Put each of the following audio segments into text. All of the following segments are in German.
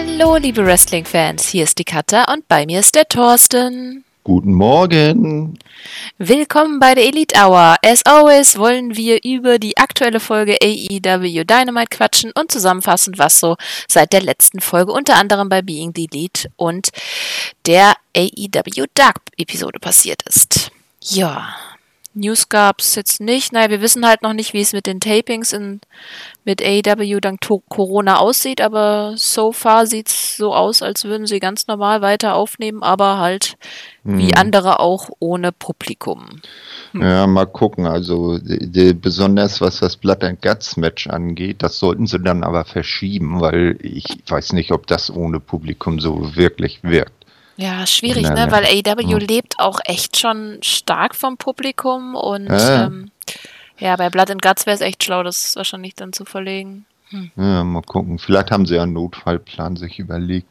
Hallo, liebe Wrestling-Fans, hier ist die Katha und bei mir ist der Thorsten. Guten Morgen. Willkommen bei der Elite Hour. As always wollen wir über die aktuelle Folge AEW Dynamite quatschen und zusammenfassen, was so seit der letzten Folge unter anderem bei Being the Elite und der AEW Dark Episode passiert ist. Ja, News gab es jetzt nicht. Naja, wir wissen halt noch nicht, wie es mit den Tapings in, mit AEW dank Corona aussieht, aber so far sieht es so aus, als würden sie ganz normal weiter aufnehmen, aber halt hm. wie andere auch ohne Publikum. Hm. Ja, mal gucken. Also die, die, besonders was das Blood and Guts Match angeht, das sollten sie dann aber verschieben, weil ich weiß nicht, ob das ohne Publikum so wirklich wirkt. Ja, schwierig, ne? Weil AEW ja. lebt auch echt schon stark vom Publikum und ja, ähm, ja bei Blood and Guts wäre es echt schlau, das wahrscheinlich dann zu verlegen. Hm. Ja, mal gucken. Vielleicht haben sie ja einen Notfallplan sich überlegt.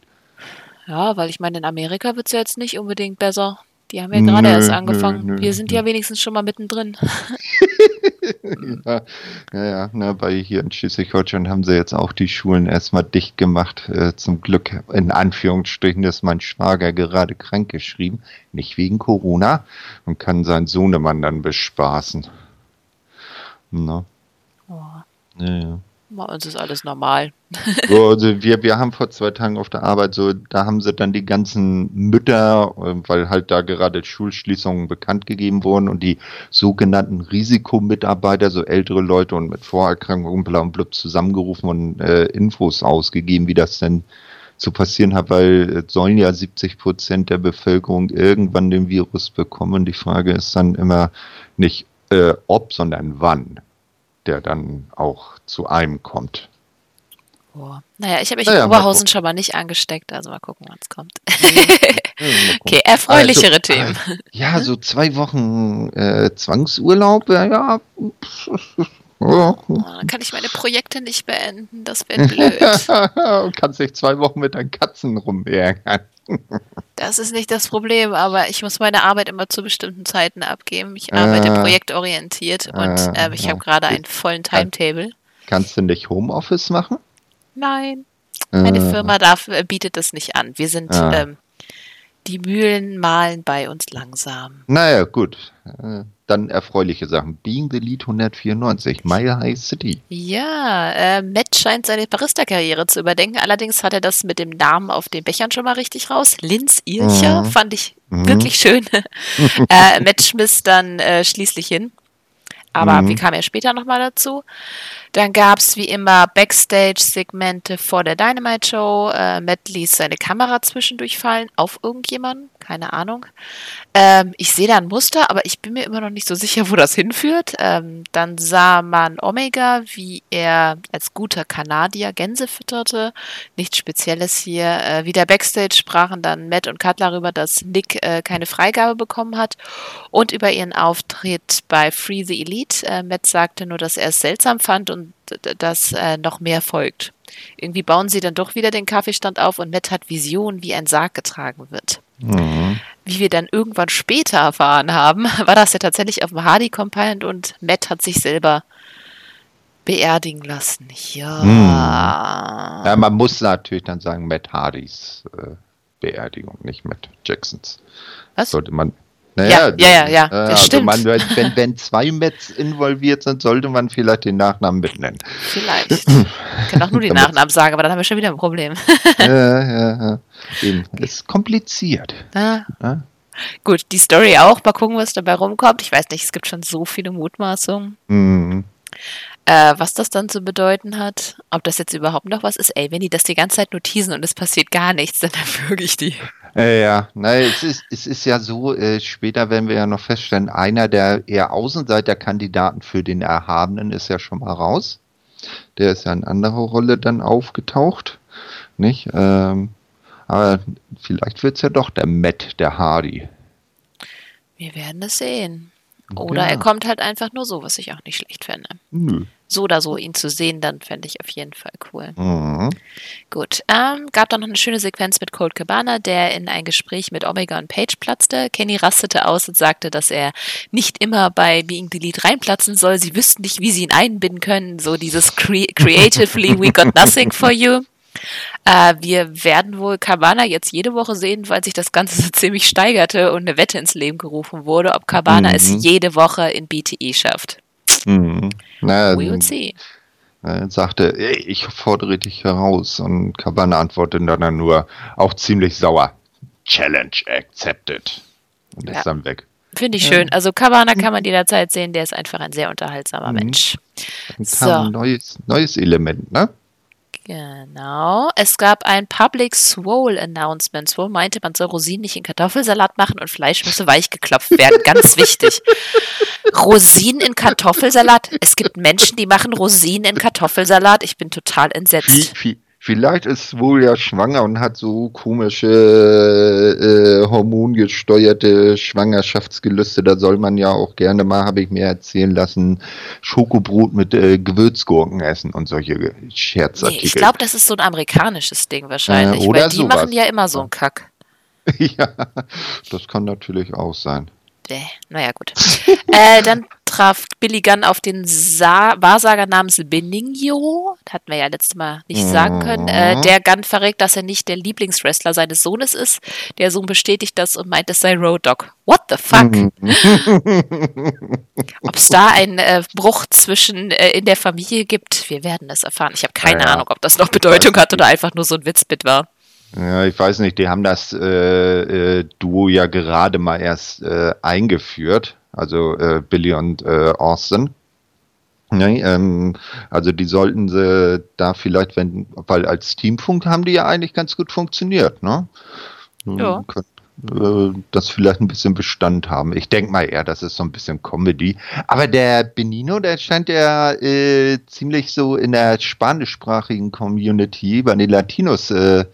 Ja, weil ich meine, in Amerika wird es ja jetzt nicht unbedingt besser. Die haben ja gerade erst angefangen. Nö, nö, Wir sind ja wenigstens schon mal mittendrin. ja, ja. Na, bei hier in Schleswig-Holstein haben sie jetzt auch die Schulen erstmal dicht gemacht. Äh, zum Glück, in Anführungsstrichen, ist mein Schwager gerade krank geschrieben. Nicht wegen Corona und kann seinen Sohnemann dann bespaßen. Na. Oh. Ja, ja. Bei uns ist alles normal. So, also wir, wir haben vor zwei Tagen auf der Arbeit so, da haben sie dann die ganzen Mütter, äh, weil halt da gerade Schulschließungen bekannt gegeben wurden und die sogenannten Risikomitarbeiter, so ältere Leute und mit Vorerkrankungen bla und blub zusammengerufen und äh, Infos ausgegeben, wie das denn zu passieren hat, weil es sollen ja 70 Prozent der Bevölkerung irgendwann den Virus bekommen. Die Frage ist dann immer nicht äh, ob, sondern wann der dann auch zu einem kommt. Oh. Naja, ich habe mich naja, in Oberhausen schon mal nicht angesteckt, also mal gucken, wann es kommt. okay, erfreulichere also, Themen. Ja, so zwei Wochen äh, Zwangsurlaub, ja, ja. Oh, dann kann ich meine Projekte nicht beenden, das wäre blöd. kannst dich zwei Wochen mit deinen Katzen rumärgern. Das ist nicht das Problem, aber ich muss meine Arbeit immer zu bestimmten Zeiten abgeben. Ich arbeite äh, projektorientiert und äh, ich habe gerade einen vollen Timetable. Kannst du nicht Homeoffice machen? Nein. Meine äh, Firma darf, äh, bietet das nicht an. Wir sind, ähm, die Mühlen malen bei uns langsam. Naja, gut. Dann erfreuliche Sachen. Being the Lead 194, Mile High City. Ja, äh, Matt scheint seine Barista-Karriere zu überdenken. Allerdings hat er das mit dem Namen auf den Bechern schon mal richtig raus. Linz Ircher, mhm. fand ich mhm. wirklich schön. äh, Matt schmiss dann äh, schließlich hin. Aber mhm. wie kam er später nochmal dazu? Dann gab es wie immer Backstage-Segmente vor der Dynamite-Show. Äh, Matt ließ seine Kamera zwischendurch fallen auf irgendjemanden, keine Ahnung. Ähm, ich sehe da ein Muster, aber ich bin mir immer noch nicht so sicher, wo das hinführt. Ähm, dann sah man Omega, wie er als guter Kanadier Gänse fütterte. Nichts Spezielles hier. Äh, wieder Backstage sprachen dann Matt und Kat darüber, dass Nick äh, keine Freigabe bekommen hat und über ihren Auftritt bei Free the Elite. Äh, Matt sagte nur, dass er es seltsam fand und dass äh, noch mehr folgt. Irgendwie bauen sie dann doch wieder den Kaffeestand auf und Matt hat Visionen, wie ein Sarg getragen wird. Mhm. Wie wir dann irgendwann später erfahren haben, war das ja tatsächlich auf dem Hardy Compound und Matt hat sich selber beerdigen lassen. Ja. Mhm. ja man muss natürlich dann sagen, Matt Hardys äh, Beerdigung, nicht Matt Jacksons. Was? Sollte man naja, ja, ja, ja, ja, das also stimmt. Man, wenn, wenn zwei Mets involviert sind, sollte man vielleicht den Nachnamen mitnennen. Vielleicht. Ich kann auch nur die Nachnamen sagen, aber dann haben wir schon wieder ein Problem. ja, ja, ja. Ist kompliziert. Ja. ja. Gut, die Story auch. Mal gucken, was dabei rumkommt. Ich weiß nicht, es gibt schon so viele Mutmaßungen. Mhm. Äh, was das dann zu bedeuten hat, ob das jetzt überhaupt noch was ist. Ey, wenn die das die ganze Zeit nur teasen und es passiert gar nichts, dann erwürge ich die. Äh, ja, nein, es ist, es ist ja so, äh, später werden wir ja noch feststellen, einer der eher Außenseiterkandidaten für den Erhabenen ist ja schon mal raus. Der ist ja in anderer Rolle dann aufgetaucht. Nicht? Ähm, aber vielleicht wird es ja doch der Matt, der Hardy. Wir werden es sehen. Oder ja. er kommt halt einfach nur so, was ich auch nicht schlecht fände. Nö. So oder so ihn zu sehen, dann fände ich auf jeden Fall cool. Mhm. Gut. Ähm, gab dann noch eine schöne Sequenz mit Colt Cabana, der in ein Gespräch mit Omega und Page platzte. Kenny rastete aus und sagte, dass er nicht immer bei Being Delete reinplatzen soll. Sie wüssten nicht, wie sie ihn einbinden können. So dieses cre Creatively, we got nothing for you. Äh, wir werden wohl Cabana jetzt jede Woche sehen, weil sich das Ganze so ziemlich steigerte und eine Wette ins Leben gerufen wurde, ob Cabana mhm. es jede Woche in BTE schafft. Mhm. Na, We will see. Er sagte, ich fordere dich heraus. Und Cabana antwortete dann nur, auch ziemlich sauer. Challenge accepted. Und ja. ist dann weg. Finde ich ja. schön. Also Cabana kann man jederzeit sehen, der ist einfach ein sehr unterhaltsamer mhm. Mensch. Dann kam so. ein neues, neues Element, ne? Genau. Es gab ein Public Swole Announcement. Wo meinte, man soll Rosinen nicht in Kartoffelsalat machen und Fleisch müsse weich geklopft werden. Ganz wichtig. Rosinen in Kartoffelsalat. Es gibt Menschen, die machen Rosinen in Kartoffelsalat. Ich bin total entsetzt. Wie, wie, Vielleicht ist wohl ja schwanger und hat so komische äh, hormongesteuerte Schwangerschaftsgelüste. Da soll man ja auch gerne mal, habe ich mir erzählen lassen, Schokobrot mit äh, Gewürzgurken essen und solche Scherzartikel. Nee, ich glaube, das ist so ein amerikanisches Ding wahrscheinlich. Äh, oder weil die sowas. machen ja immer so einen Kack. ja, das kann natürlich auch sein. Bäh, naja, gut. äh, dann traf Billy Gunn auf den Sa Wahrsager namens Benigno. Das hatten wir ja letztes Mal nicht sagen können. Äh, mhm. der Gunn verrät, dass er nicht der Lieblingswrestler seines Sohnes ist. Der Sohn bestätigt das und meint, es sei Road Dog. What the fuck? Mhm. Ob es da einen äh, Bruch zwischen äh, in der Familie gibt, wir werden das erfahren. Ich habe keine ja, Ahnung, ob das noch Bedeutung hat oder einfach nur so ein Witzbit war. Ja, ich weiß nicht, die haben das äh, äh, Duo ja gerade mal erst äh, eingeführt, also äh, Billy und äh, Austin. Nee, ähm, also die sollten sie da vielleicht, wenn, weil als Teamfunk haben die ja eigentlich ganz gut funktioniert, ne? Ja. Können, äh, das vielleicht ein bisschen Bestand haben. Ich denke mal eher, das ist so ein bisschen Comedy. Aber der Benino, der scheint ja äh, ziemlich so in der spanischsprachigen Community bei den Latinos äh,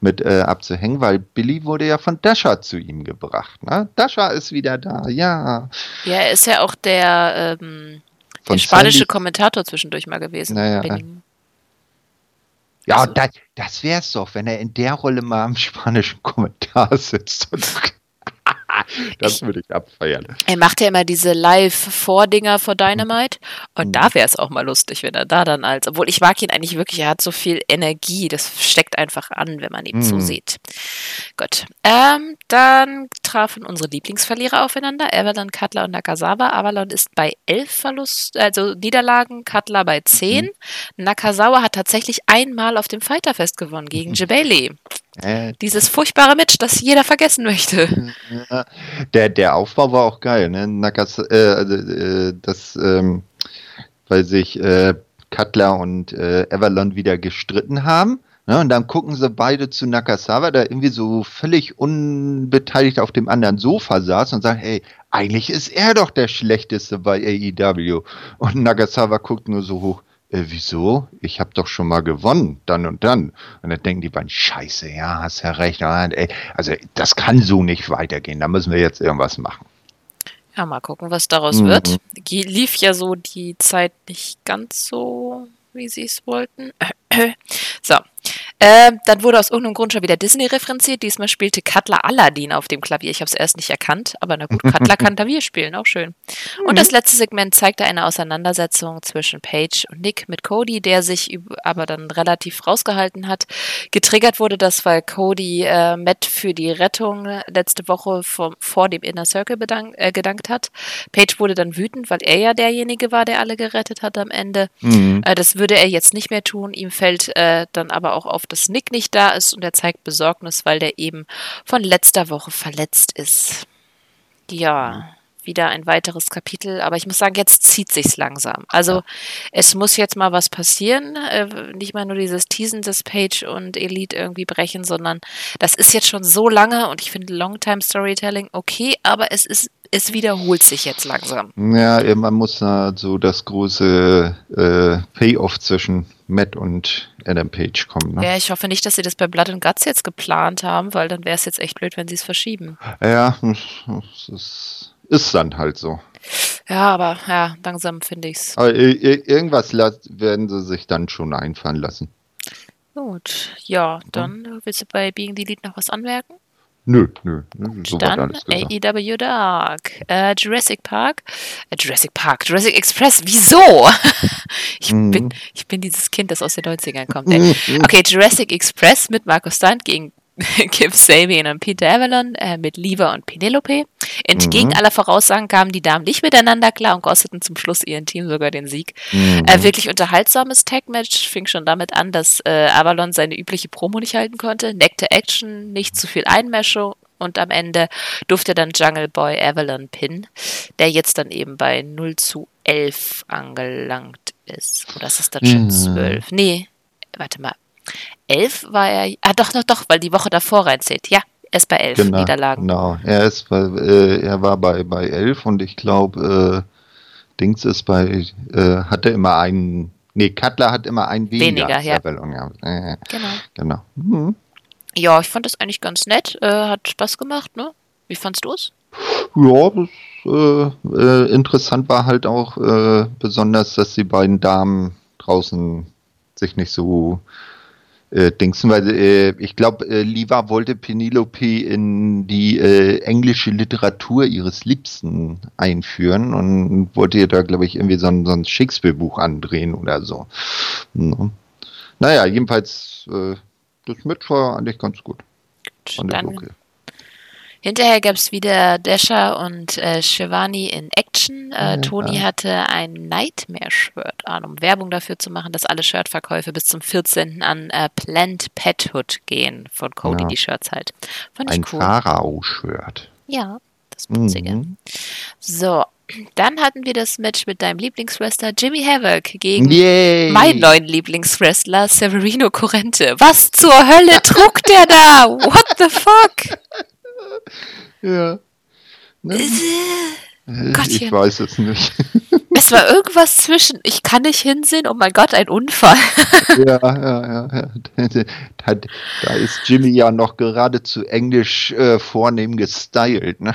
mit äh, abzuhängen, weil Billy wurde ja von Dasha zu ihm gebracht. Ne? Dasha ist wieder da, ja. Ja, er ist ja auch der, ähm, der spanische Sandy. Kommentator zwischendurch mal gewesen. Naja, ja, also, das, das wäre es doch, wenn er in der Rolle mal im spanischen Kommentar sitzt und das würde ich abfeiern. Er macht ja immer diese Live-Vordinger vor Dynamite. Und mhm. da wäre es auch mal lustig, wenn er da dann als, obwohl ich mag ihn eigentlich wirklich, er hat so viel Energie, das steckt einfach an, wenn man ihn mhm. so sieht. Gut. Ähm, dann trafen unsere Lieblingsverlierer aufeinander, Avalon, Cutler und Nakazawa. Avalon ist bei elf Verlust, also Niederlagen, Cutler bei zehn. Mhm. Nakazawa hat tatsächlich einmal auf dem Fighterfest gewonnen gegen Jebeli. Äh, Dieses furchtbare Match, das jeder vergessen möchte. Der, der Aufbau war auch geil, ne? Nakas, äh, also, äh, das, ähm, weil sich äh, Cutler und äh, Everlon wieder gestritten haben. Ne? Und dann gucken sie beide zu Nakasawa, der irgendwie so völlig unbeteiligt auf dem anderen Sofa saß und sagt, hey, eigentlich ist er doch der Schlechteste bei AEW. Und Nakasawa guckt nur so hoch äh, wieso? Ich habe doch schon mal gewonnen, dann und dann. Und dann denken die beiden, scheiße, ja, hast ja recht. Also das kann so nicht weitergehen, da müssen wir jetzt irgendwas machen. Ja, mal gucken, was daraus mhm. wird. Lief ja so die Zeit nicht ganz so, wie sie es wollten. so, äh, dann wurde aus irgendeinem Grund schon wieder Disney referenziert. Diesmal spielte Cutler Aladdin auf dem Klavier. Ich habe es erst nicht erkannt, aber na gut, Cutler kann Klavier spielen, auch schön. Und das letzte Segment zeigte eine Auseinandersetzung zwischen Paige und Nick mit Cody, der sich aber dann relativ rausgehalten hat. Getriggert wurde das, weil Cody äh, Matt für die Rettung letzte Woche vom, vor dem Inner Circle bedank, äh, gedankt hat. Paige wurde dann wütend, weil er ja derjenige war, der alle gerettet hat am Ende. Mhm. Äh, das würde er jetzt nicht mehr tun. Ihm fällt äh, dann aber auch auf, dass Nick nicht da ist und er zeigt Besorgnis, weil der eben von letzter Woche verletzt ist. Ja, wieder ein weiteres Kapitel, aber ich muss sagen, jetzt zieht sich's langsam. Also ja. es muss jetzt mal was passieren, äh, nicht mal nur dieses Teasen des Page und Elite irgendwie brechen, sondern das ist jetzt schon so lange und ich finde Longtime Storytelling okay, aber es ist es wiederholt sich jetzt langsam. Ja, man muss da so das große äh, Payoff zwischen Matt und Adam Page kommen. Ne? Ja, ich hoffe nicht, dass sie das bei Blood and Guts jetzt geplant haben, weil dann wäre es jetzt echt blöd, wenn sie es verschieben. Ja, es ist, ist dann halt so. Ja, aber ja, langsam finde ich es. Aber irgendwas werden sie sich dann schon einfallen lassen. Gut, ja, dann willst du bei Being the Lead noch was anmerken? Nö, nö. So Dann AEW Dark. Äh, Jurassic Park. Äh, Jurassic Park. Jurassic Express. Wieso? ich, mhm. bin, ich bin dieses Kind, das aus den 90ern kommt. Ey. Okay, Jurassic Express mit Markus Stunt gegen Kip Sabian und Peter Avalon äh, mit Liva und Penelope. Entgegen mhm. aller Voraussagen kamen die Damen nicht miteinander klar und kosteten zum Schluss ihren Team sogar den Sieg. Mhm. Äh, wirklich unterhaltsames Tag-Match fing schon damit an, dass äh, Avalon seine übliche Promo nicht halten konnte. Neckte Action, nicht zu viel Einmischung und am Ende durfte dann Jungle Boy Avalon pinnen, der jetzt dann eben bei 0 zu 11 angelangt ist. Oder ist das dann schon mhm. 12? Nee, warte mal. 11 war er, ah doch, doch, doch, weil die Woche davor reinzählt. Ja, er ist bei 11 genau, Niederlagen. Genau, er, ist bei, äh, er war bei, bei 11 und ich glaube, äh, Dings ist bei, äh, hatte immer einen, nee, Cutler hat immer einen weniger. Weniger, ja. Äh, genau. Genau. Mhm. Ja, ich fand das eigentlich ganz nett, äh, hat Spaß gemacht, ne? Wie fandst du es? Ja, das, äh, äh, interessant war halt auch besonders, dass die beiden Damen draußen sich nicht so äh, Dingsen, weil äh, ich glaube, äh, Liva wollte Penelope in die äh, englische Literatur ihres Liebsten einführen und wollte ihr da, glaube ich, irgendwie so ein, so ein Shakespeare-Buch andrehen oder so. No. Naja, jedenfalls, äh, das Match war eigentlich ganz gut. Dann okay. Hinterher gab es wieder Dasha und äh, Shivani in Action. Äh, ja, Toni ja. hatte ein Nightmare-Shirt an, um Werbung dafür zu machen, dass alle Shirtverkäufe bis zum 14. an äh, Plant Pethood gehen. Von Cody ja. die Shirts halt. Fand ein cool. Pharao-Shirt. Ja, das Putzige. Mhm. So, dann hatten wir das Match mit deinem Lieblingswrestler Jimmy Havoc gegen Yay. meinen neuen Lieblingswrestler Severino Corrente. Was zur Hölle trug der da? What the fuck? Ja. Ne? Äh, Gottchen. Ich weiß es nicht. Es war irgendwas zwischen, ich kann nicht hinsehen, oh mein Gott, ein Unfall. Ja, ja, ja. Da, da ist Jimmy ja noch geradezu englisch äh, vornehm gestylt. Ne?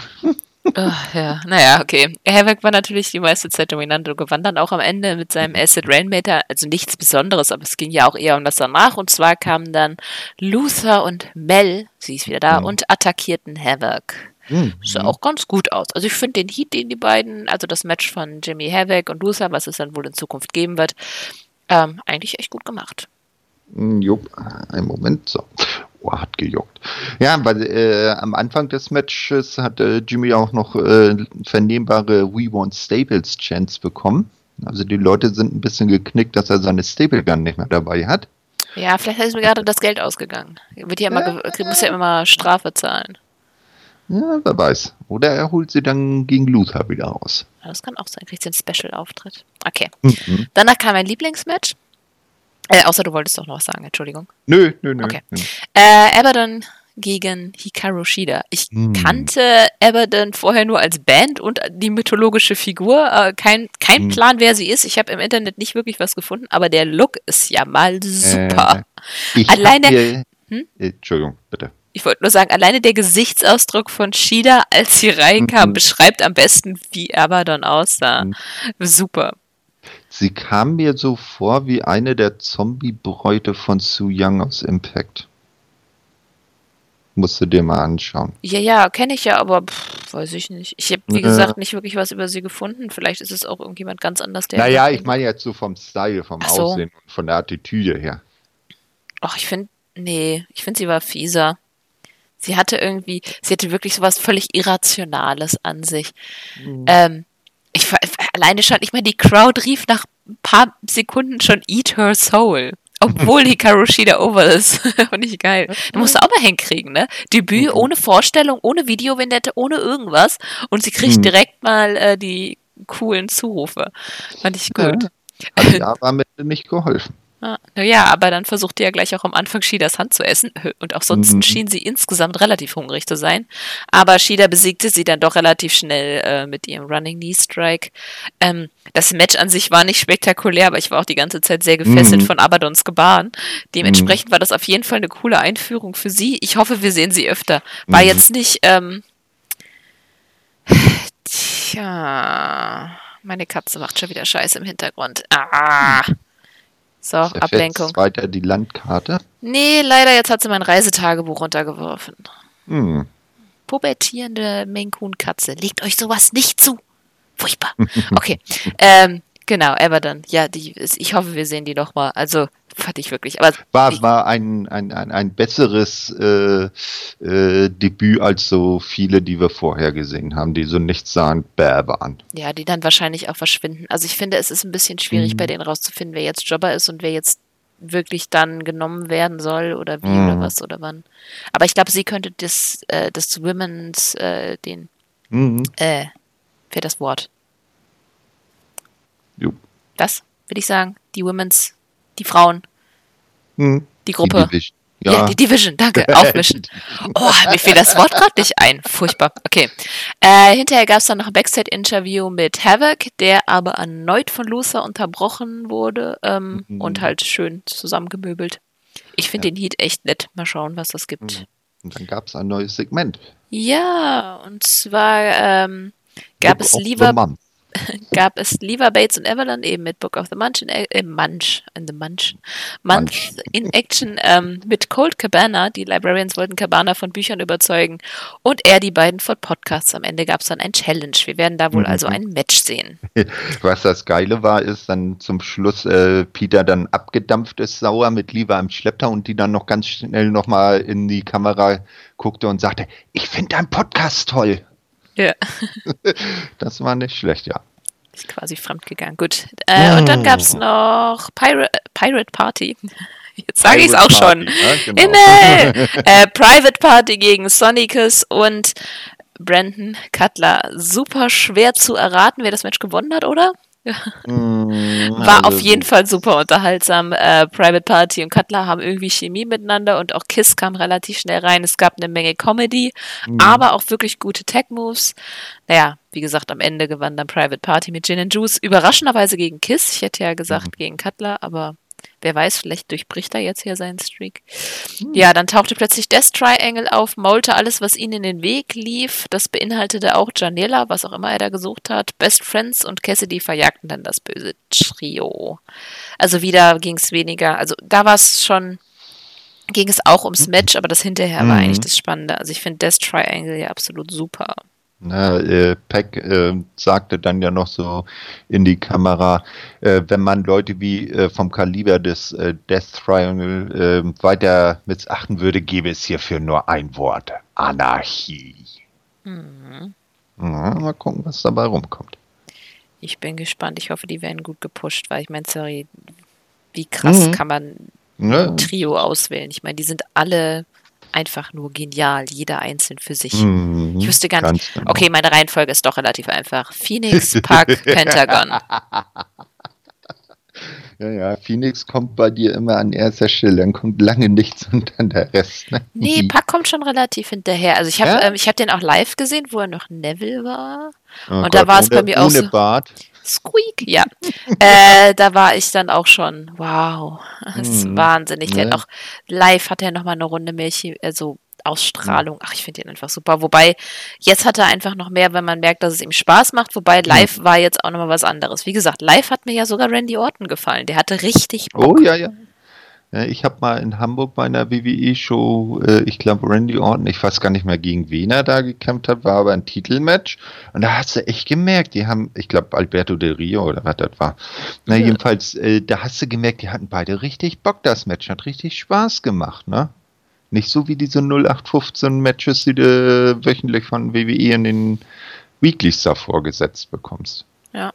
Oh, ja, naja, okay. Havoc war natürlich die meiste Zeit dominant und gewann dann auch am Ende mit seinem Acid Rainmaker. Also nichts Besonderes, aber es ging ja auch eher um das danach. Und zwar kamen dann Luther und Mel, sie ist wieder da, mhm. und attackierten Havoc. Mhm. Sah auch ganz gut aus. Also ich finde den Heat, den die beiden, also das Match von Jimmy Havoc und Luther, was es dann wohl in Zukunft geben wird, ähm, eigentlich echt gut gemacht. Hm, jupp, einen Moment. So. Oh, hat gejuckt. Ja, weil äh, am Anfang des Matches hat äh, Jimmy auch noch äh, vernehmbare We Want Stables Chance bekommen. Also die Leute sind ein bisschen geknickt, dass er seine Stable Gun nicht mehr dabei hat. Ja, vielleicht ist mir gerade das Geld ausgegangen. Wird ja immer, ja, muss ja immer Strafe zahlen. Ja, wer weiß. Oder er holt sie dann gegen Luther wieder raus. Ja, das kann auch sein. Kriegt sie einen Special-Auftritt. Okay. Mhm. Danach kam ein Lieblingsmatch. Äh, außer du wolltest doch noch was sagen, Entschuldigung. Nö, nö, nö. Okay. nö. Äh, Abaddon gegen Hikaru Shida. Ich hm. kannte Abaddon vorher nur als Band und die mythologische Figur. Äh, kein kein hm. Plan, wer sie ist. Ich habe im Internet nicht wirklich was gefunden, aber der Look ist ja mal super. Äh, alleine. Hier, hm? Entschuldigung, bitte. Ich wollte nur sagen, alleine der Gesichtsausdruck von Shida, als sie reinkam, mhm. beschreibt am besten, wie Abaddon aussah. Mhm. Super. Sie kam mir so vor wie eine der Zombie-Bräute von Su Young aus Impact. Musst du dir mal anschauen. Ja, ja, kenne ich ja, aber pff, weiß ich nicht. Ich habe, wie ja. gesagt, nicht wirklich was über sie gefunden. Vielleicht ist es auch irgendjemand ganz anders, der. Naja, ich meine jetzt so vom Style, vom so. Aussehen und von der Attitüde her. Ach, ich finde, nee, ich finde, sie war fieser. Sie hatte irgendwie, sie hatte wirklich sowas völlig Irrationales an sich. Mhm. Ähm, ich alleine schon, ich meine, die Crowd rief nach ein paar Sekunden schon Eat Her Soul. Obwohl Hikaru Shida over ist. Fand ich geil. Du musst du auch mal hinkriegen, ne? Debüt mhm. ohne Vorstellung, ohne Videovignette, ohne irgendwas. Und sie kriegt mhm. direkt mal äh, die coolen Zurufe. Fand ich gut. Ja, hat ja am Ende nicht geholfen. Ah, naja, aber dann versuchte ja gleich auch am Anfang Shidas Hand zu essen und auch sonst mhm. schien sie insgesamt relativ hungrig zu sein. Aber Shida besiegte sie dann doch relativ schnell äh, mit ihrem Running Knee Strike. Ähm, das Match an sich war nicht spektakulär, aber ich war auch die ganze Zeit sehr gefesselt mhm. von Abadons Gebaren. Dementsprechend mhm. war das auf jeden Fall eine coole Einführung für sie. Ich hoffe, wir sehen sie öfter. War mhm. jetzt nicht, ähm, tja, meine Katze macht schon wieder Scheiße im Hintergrund. Ah. So, Ablenkung. Jetzt weiter die Landkarte? Nee, leider, jetzt hat sie mein Reisetagebuch runtergeworfen. Hm. pubertierende Maine-Coon-Katze. Legt euch sowas nicht zu. Furchtbar. Okay. ähm, genau, Everton. Ja, die, ich hoffe, wir sehen die nochmal. Also, fand ich wirklich. Aber war, war ein, ein, ein, ein besseres äh, äh, Debüt als so viele, die wir vorher gesehen haben, die so nichtssagend bäh waren. Ja, die dann wahrscheinlich auch verschwinden. Also ich finde, es ist ein bisschen schwierig, mhm. bei denen rauszufinden, wer jetzt Jobber ist und wer jetzt wirklich dann genommen werden soll oder wie mhm. oder was oder wann. Aber ich glaube, sie könnte das, äh, das Women's, äh, den, mhm. äh, für das Wort. Jo. Das, würde ich sagen. Die Women's, die Frauen. Mhm. Die Gruppe. Die ja. ja, die Division, danke. Aufmischen. Oh, mir fiel das Wort gerade nicht ein. Furchtbar. Okay. Äh, hinterher gab es dann noch ein Backstage-Interview mit Havoc, der aber erneut von Luther unterbrochen wurde ähm, mhm. und halt schön zusammengemöbelt. Ich finde ja. den Heat echt nett. Mal schauen, was das gibt. Mhm. Und dann gab es ein neues Segment. Ja, und zwar ähm, gab Book es lieber gab es Lever Bates und Evelyn eben mit Book of the Munch in, äh, Munch, in the Munch, Month Munch. in Action ähm, mit Cold Cabana. Die Librarians wollten Cabana von Büchern überzeugen und er die beiden von Podcasts. Am Ende gab es dann ein Challenge. Wir werden da wohl mhm. also ein Match sehen. Was das Geile war, ist dann zum Schluss äh, Peter dann abgedampft ist, sauer mit Lever im Schlepptau und die dann noch ganz schnell nochmal in die Kamera guckte und sagte, ich finde deinen Podcast toll. Ja. das war nicht schlecht, ja. Ist quasi fremdgegangen. Gut. Äh, oh. Und dann gab es noch Pirate, Pirate Party. Jetzt sage ich es auch schon. Ja, genau. Himmel! äh, Private Party gegen Sonicus und Brandon Cutler. Super schwer zu erraten, wer das Match gewonnen hat, oder? Mm, War auf jeden Fall super unterhaltsam. Äh, Private Party und Cutler haben irgendwie Chemie miteinander und auch Kiss kam relativ schnell rein. Es gab eine Menge Comedy, mm. aber auch wirklich gute Tech-Moves. Naja, wie gesagt, am Ende gewann dann Private Party mit Gin and Juice. Überraschenderweise gegen Kiss. Ich hätte ja gesagt mm. gegen Cutler, aber Wer weiß, vielleicht durchbricht er jetzt hier seinen Streak. Hm. Ja, dann tauchte plötzlich Death Triangle auf, maulte alles, was ihnen in den Weg lief. Das beinhaltete auch Janela, was auch immer er da gesucht hat. Best Friends und Cassidy verjagten dann das böse Trio. Also wieder ging es weniger, also da war es schon, ging es auch ums Match, aber das hinterher mhm. war eigentlich das Spannende. Also ich finde Death Triangle ja absolut super. Na, äh, Peck äh, sagte dann ja noch so in die Kamera, äh, wenn man Leute wie äh, vom Kaliber des äh, Death Triangle äh, weiter missachten würde, gäbe es hierfür nur ein Wort. Anarchie. Mhm. Ja, mal gucken, was dabei rumkommt. Ich bin gespannt. Ich hoffe, die werden gut gepusht, weil ich meine, sorry, wie krass mhm. kann man ein Trio auswählen? Ich meine, die sind alle einfach nur genial, jeder einzeln für sich. Mhm, ich wüsste gar nicht. Genau. Okay, meine Reihenfolge ist doch relativ einfach. Phoenix, Puck, Pentagon. Ja, ja, Phoenix kommt bei dir immer an erster Stelle, dann kommt lange nichts und dann der Rest. Ne? Nee, Puck kommt schon relativ hinterher. Also ich habe ja? ähm, hab den auch live gesehen, wo er noch Neville war. Oh und Gott, da war es bei mir auch so. Bart. Squeak, ja. äh, da war ich dann auch schon, wow, das ist mm, wahnsinnig. Der hat auch live hat er nochmal eine Runde Milch, also Ausstrahlung. Ach, ich finde ihn einfach super. Wobei, jetzt hat er einfach noch mehr, wenn man merkt, dass es ihm Spaß macht. Wobei, live war jetzt auch nochmal was anderes. Wie gesagt, live hat mir ja sogar Randy Orton gefallen. Der hatte richtig Bock. Oh, ja, ja. Ich habe mal in Hamburg bei einer WWE-Show, äh, ich glaube Randy Orton, ich weiß gar nicht mehr gegen wen er da gekämpft hat, war aber ein Titelmatch. Und da hast du echt gemerkt, die haben, ich glaube Alberto Del Rio oder was das war. Na, ja. jedenfalls, äh, da hast du gemerkt, die hatten beide richtig Bock, das Match hat richtig Spaß gemacht, ne? Nicht so wie diese 0815 Matches, die du wöchentlich von WWE in den Weeklies da vorgesetzt bekommst. Ja.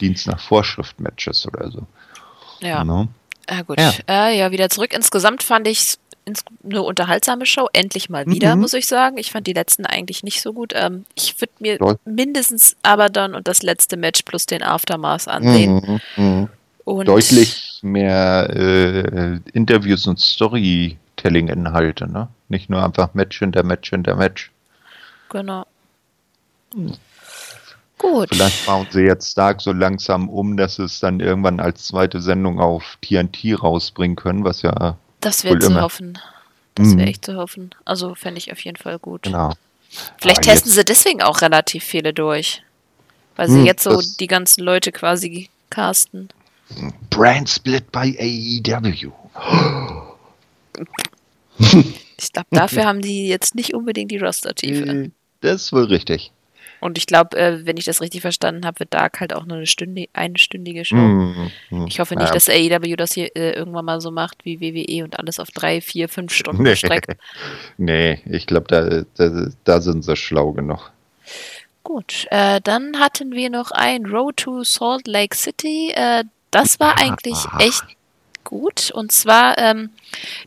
Dienst nach Vorschrift Matches oder so. Ja. Genau. Ah, gut. Ja. Äh, ja, wieder zurück. Insgesamt fand ich es eine unterhaltsame Show. Endlich mal wieder, mhm. muss ich sagen. Ich fand die letzten eigentlich nicht so gut. Ähm, ich würde mir Toll. mindestens Abaddon und das letzte Match plus den Aftermath ansehen. Mhm. Mhm. Deutlich mehr äh, Interviews und Storytelling-Inhalte, ne? Nicht nur einfach Match hinter Match hinter Match. Genau. Gut. Vielleicht bauen sie jetzt Stark so langsam um, dass es dann irgendwann als zweite Sendung auf TNT rausbringen können, was ja. Das wäre zu immer. hoffen. Das wäre mhm. echt zu hoffen. Also fände ich auf jeden Fall gut. Genau. Vielleicht Aber testen sie deswegen auch relativ viele durch. Weil sie hm, jetzt so die ganzen Leute quasi casten. Brand Split bei AEW. Ich glaube, dafür haben die jetzt nicht unbedingt die Roster-Tiefe. Das ist wohl richtig. Und ich glaube, äh, wenn ich das richtig verstanden habe, wird Dark halt auch nur eine Stünde, einstündige Show. Mm, mm, ich hoffe nicht, ja. dass AEW das hier äh, irgendwann mal so macht wie WWE und alles auf drei, vier, fünf Stunden nee. streckt. nee, ich glaube, da, da, da, sind sie schlau genug. Gut, äh, dann hatten wir noch ein Road to Salt Lake City. Äh, das war eigentlich echt gut. Und zwar, ähm,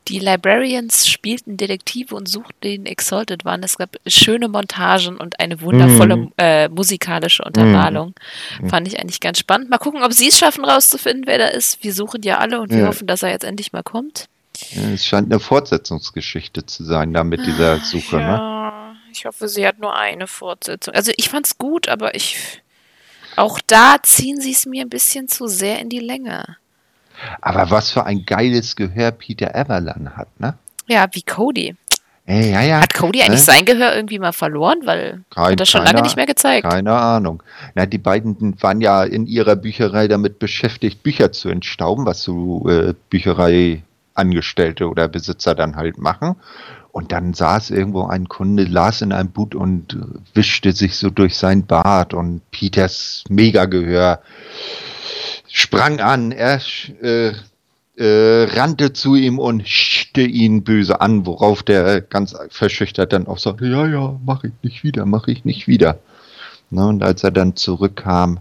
die Librarians spielten Detektive und suchten den Exalted One. Es gab schöne Montagen und eine wundervolle mm. äh, musikalische Untermalung. Mm. Fand ich eigentlich ganz spannend. Mal gucken, ob sie es schaffen, rauszufinden, wer da ist. Wir suchen ja alle und wir ja. hoffen, dass er jetzt endlich mal kommt. Es scheint eine Fortsetzungsgeschichte zu sein, da mit dieser ah, Suche, ne? ja, ne? Ich hoffe, sie hat nur eine Fortsetzung. Also ich fand's gut, aber ich. Auch da ziehen sie es mir ein bisschen zu sehr in die Länge. Aber was für ein geiles Gehör Peter Everland hat, ne? Ja, wie Cody. Ey, ja, ja. Hat Cody eigentlich ne? sein Gehör irgendwie mal verloren? Weil Kein, hat das schon keine, lange nicht mehr gezeigt. Keine Ahnung. Na, die beiden waren ja in ihrer Bücherei damit beschäftigt, Bücher zu entstauben, was so äh, Büchereiangestellte oder Besitzer dann halt machen. Und dann saß irgendwo ein Kunde, las in einem Boot und wischte sich so durch sein Bart und Peters Megagehör sprang an, er äh, äh, rannte zu ihm und schte ihn böse an, worauf der ganz verschüchtert dann auch sagte, ja, ja, mach ich nicht wieder, mach ich nicht wieder. Na, und als er dann zurückkam,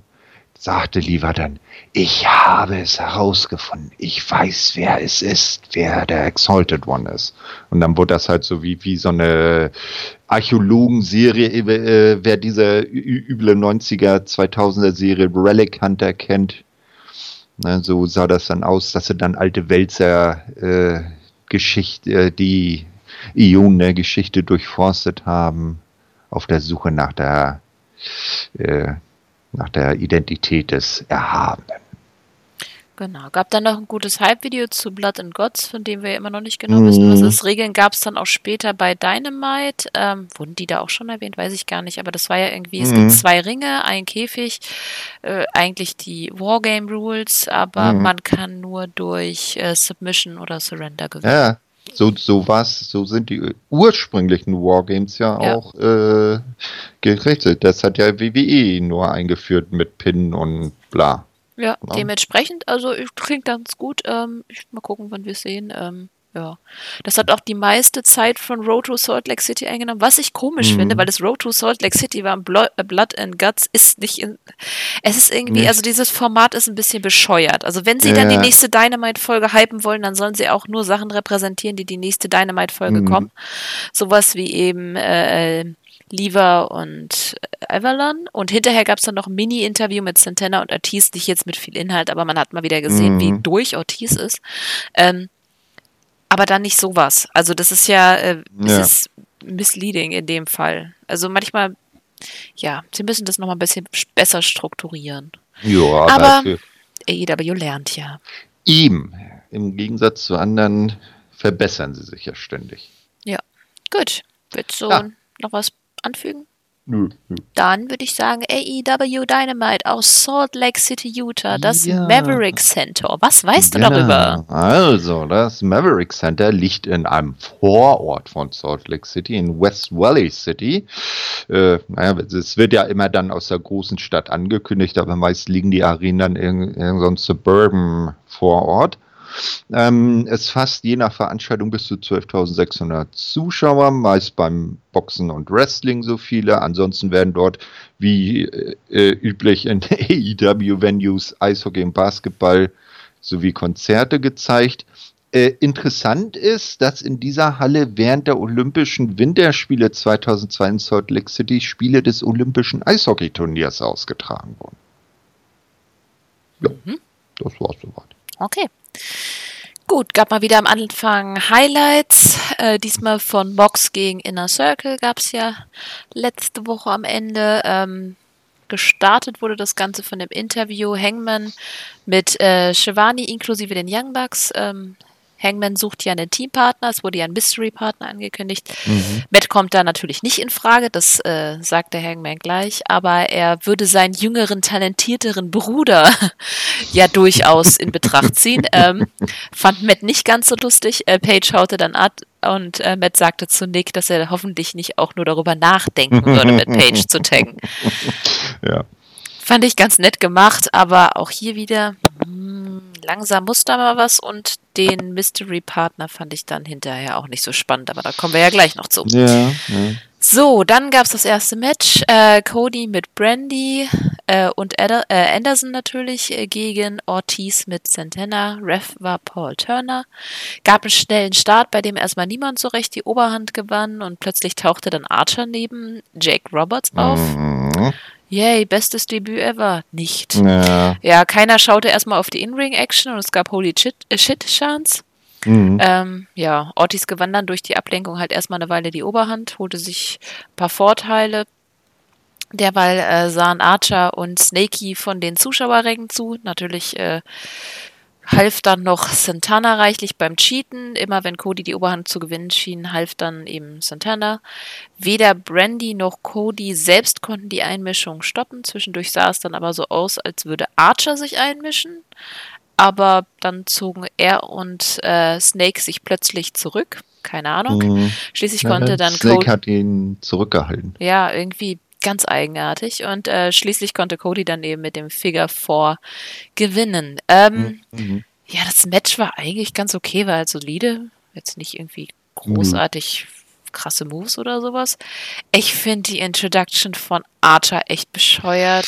sagte Lieber dann, ich habe es herausgefunden, ich weiß, wer es ist, wer der Exalted One ist. Und dann wurde das halt so wie, wie so eine Archäologenserie, äh, wer diese üble 90er, 2000er Serie Relic Hunter kennt, Ne, so sah das dann aus, dass sie dann alte Wälzer äh, Geschichte, äh, die Ionen Geschichte durchforstet haben, auf der Suche nach der, äh, nach der Identität des Erhabenen. Genau. Gab dann noch ein gutes Hype-Video zu Blood and Gods, von dem wir immer noch nicht genau wissen, was es mhm. Regeln gab es dann auch später bei Dynamite. Ähm, wurden die da auch schon erwähnt? Weiß ich gar nicht. Aber das war ja irgendwie, es gibt mhm. zwei Ringe, ein Käfig, äh, eigentlich die Wargame Rules, aber mhm. man kann nur durch äh, Submission oder Surrender gewinnen. Ja, so, so was, so sind die ursprünglichen Wargames ja, ja. auch äh, gerichtet. Das hat ja WWE nur eingeführt mit Pin und bla. Ja, genau. dementsprechend, also klingt ganz gut. Ähm, ich mal gucken, wann wir es sehen. Ähm, ja. Das hat auch die meiste Zeit von Road to Salt Lake City eingenommen, was ich komisch mhm. finde, weil das Road to Salt Lake City war Blood, äh, Blood and Guts ist nicht in, es ist irgendwie, nicht. also dieses Format ist ein bisschen bescheuert. Also wenn sie ja. dann die nächste Dynamite-Folge hypen wollen, dann sollen sie auch nur Sachen repräsentieren, die die nächste Dynamite-Folge mhm. kommen. Sowas wie eben äh, Lever und Avalon. Und hinterher gab es dann noch ein Mini-Interview mit Santana und Ortiz, nicht jetzt mit viel Inhalt, aber man hat mal wieder gesehen, mhm. wie durch Ortiz ist. Ähm, aber dann nicht sowas. Also das ist ja, äh, ja. ist misleading in dem Fall. Also manchmal, ja, sie müssen das nochmal ein bisschen besser strukturieren. Ja, aber AEW lernt ja. Ihm, im Gegensatz zu anderen, verbessern sie sich ja ständig. Ja, gut. Willst du ja. noch was anfügen? Nö, nö. Dann würde ich sagen AEW Dynamite aus Salt Lake City, Utah, das ja. Maverick Center. Was weißt genau. du darüber? Also, das Maverick Center liegt in einem Vorort von Salt Lake City, in West Valley City. Äh, naja, es wird ja immer dann aus der großen Stadt angekündigt, aber meist liegen die Arenen dann in, in so einem Suburban Vorort. Ähm, es fasst je nach Veranstaltung bis zu 12.600 Zuschauer, meist beim Boxen und Wrestling so viele. Ansonsten werden dort wie äh, üblich in AEW-Venues Eishockey und Basketball sowie Konzerte gezeigt. Äh, interessant ist, dass in dieser Halle während der Olympischen Winterspiele 2002 in Salt Lake City Spiele des Olympischen Eishockeyturniers ausgetragen wurden. Ja, mhm. das war's soweit. Okay. Gut, gab mal wieder am Anfang Highlights. Äh, diesmal von Mox gegen Inner Circle gab es ja letzte Woche am Ende. Ähm, gestartet wurde das Ganze von dem Interview Hangman mit äh, Shivani inklusive den Young Bucks. Ähm, Hangman sucht ja einen Teampartner, es wurde ja ein Mystery-Partner angekündigt. Mhm. Matt kommt da natürlich nicht in Frage, das äh, sagt der Hangman gleich, aber er würde seinen jüngeren, talentierteren Bruder ja durchaus in Betracht ziehen. Ähm, fand Matt nicht ganz so lustig. Äh, Paige schaute dann ab und äh, Matt sagte zu Nick, dass er hoffentlich nicht auch nur darüber nachdenken würde, mit Paige zu taggen. Ja. Fand ich ganz nett gemacht, aber auch hier wieder mh, hm, langsam muss da mal was und den Mystery Partner fand ich dann hinterher auch nicht so spannend, aber da kommen wir ja gleich noch zu. Ja, ja. So, dann gab es das erste Match. Äh, Cody mit Brandy äh, und Ad äh, Anderson natürlich äh, gegen Ortiz mit Santana. Ref war Paul Turner. Gab einen schnellen Start, bei dem erstmal niemand so recht die Oberhand gewann und plötzlich tauchte dann Archer neben Jake Roberts auf. Mhm. Yay, bestes Debüt ever. Nicht. Ja. Ja, keiner schaute erstmal auf die In-Ring-Action und es gab Holy Shit, äh. Mhm. Ähm, ja, Ortiz gewann dann durch die Ablenkung halt erstmal eine Weile die Oberhand, holte sich ein paar Vorteile. Derweil äh, sahen Archer und Snakey von den Zuschauerrängen zu. Natürlich äh, half dann noch Santana reichlich beim Cheaten. Immer wenn Cody die Oberhand zu gewinnen schien, half dann eben Santana. Weder Brandy noch Cody selbst konnten die Einmischung stoppen. Zwischendurch sah es dann aber so aus, als würde Archer sich einmischen. Aber dann zogen er und äh, Snake sich plötzlich zurück. Keine Ahnung. Mhm. Schließlich Ja, konnte dann Snake Cody. hat ihn zurückgehalten. Ja, irgendwie ganz eigenartig. Und äh, schließlich konnte Cody dann eben mit dem Figure 4 gewinnen. Ähm, Mhm. ja, das Match war eigentlich ganz okay, war halt solide. Jetzt nicht irgendwie großartig krasse Moves oder sowas. Ich finde die Introduction von Archer echt bescheuert.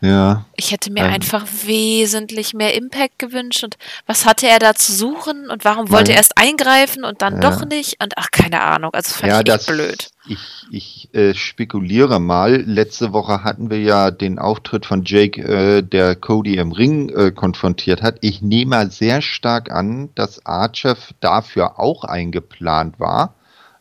Ja. Ich hätte mir Ähm. einfach wesentlich mehr Impact gewünscht. Und was hatte er da zu suchen? Und warum wollte Nein. er erst eingreifen und dann Ja. doch nicht? Und ach, keine Ahnung. Also fand ja, ich das echt blöd. Ich, ich äh, spekuliere mal. Letzte Woche hatten wir ja den Auftritt von Jake, äh, der Cody im Ring äh, konfrontiert hat. Ich nehme mal sehr stark an, dass Archer dafür auch eingeplant war.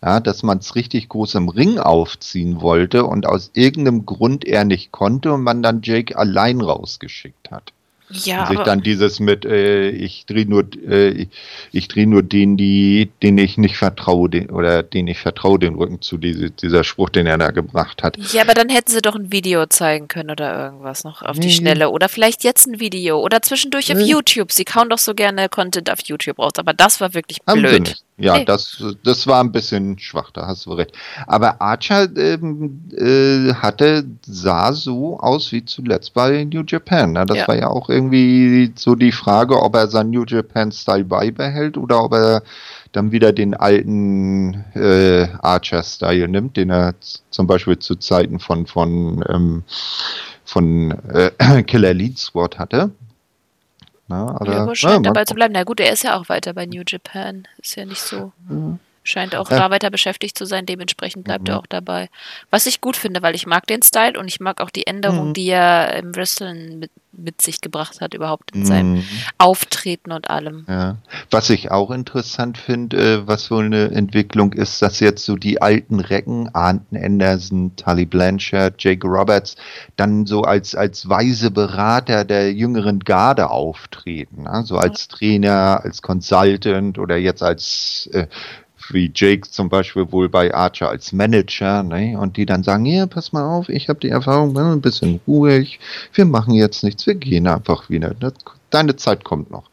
Ja, dass man es richtig groß im Ring aufziehen wollte und aus irgendeinem Grund er nicht konnte und man dann Jake allein rausgeschickt hat. Ja, Und sich dann dieses mit, äh, ich drehe nur, äh, ich, drehe nur den, die, den ich nicht vertraue, den, oder den ich vertraue, den Rücken zu, diese, dieser Spruch, den er da gebracht hat. Ja, aber dann hätten sie doch ein Video zeigen können oder irgendwas noch auf die Nee. Schnelle. Oder vielleicht jetzt ein Video. Oder zwischendurch auf Nee. YouTube. Sie kauen doch so gerne Content auf YouTube raus. Aber das war wirklich Haben sie blöd. nicht. Ja, Nee. das, das war ein bisschen schwach, da hast du recht. Aber Archer ähm, äh, hatte, sah so aus wie zuletzt bei New Japan. Ne? Das Ja. war ja auch irgendwie so die Frage, ob er seinen New Japan-Style beibehält oder ob er dann wieder den alten äh, Archer-Style nimmt, den er zum Beispiel zu Zeiten von, von, ähm, von äh, Killer Elite Squad hatte. Na, aber, Ja, aber ja, scheint mal dabei zu bleiben. Na gut, er ist ja auch weiter bei New Japan. Ist ja nicht so. Scheint auch Ja. da weiter beschäftigt zu sein. Dementsprechend bleibt er Mhm. auch dabei. Was ich gut finde, weil ich mag den Style und ich mag auch die Änderung, Mhm. die er im Wrestling mit, mit sich gebracht hat, überhaupt in seinem Mhm. Auftreten und allem. Ja. Was ich auch interessant finde, äh, was wohl eine Entwicklung ist, dass jetzt so die alten Recken, Arnton Anderson, Tully Blanchard, Jake Roberts, dann so als, als weise Berater der jüngeren Garde auftreten. Ne? So als Trainer, als Consultant oder jetzt als äh, wie Jake zum Beispiel wohl bei Archer als Manager, ne? Und die dann sagen, hier, pass mal auf, ich habe die Erfahrung, ne, ein bisschen ruhig, wir machen jetzt nichts, wir gehen einfach wieder. Das, deine Zeit kommt noch.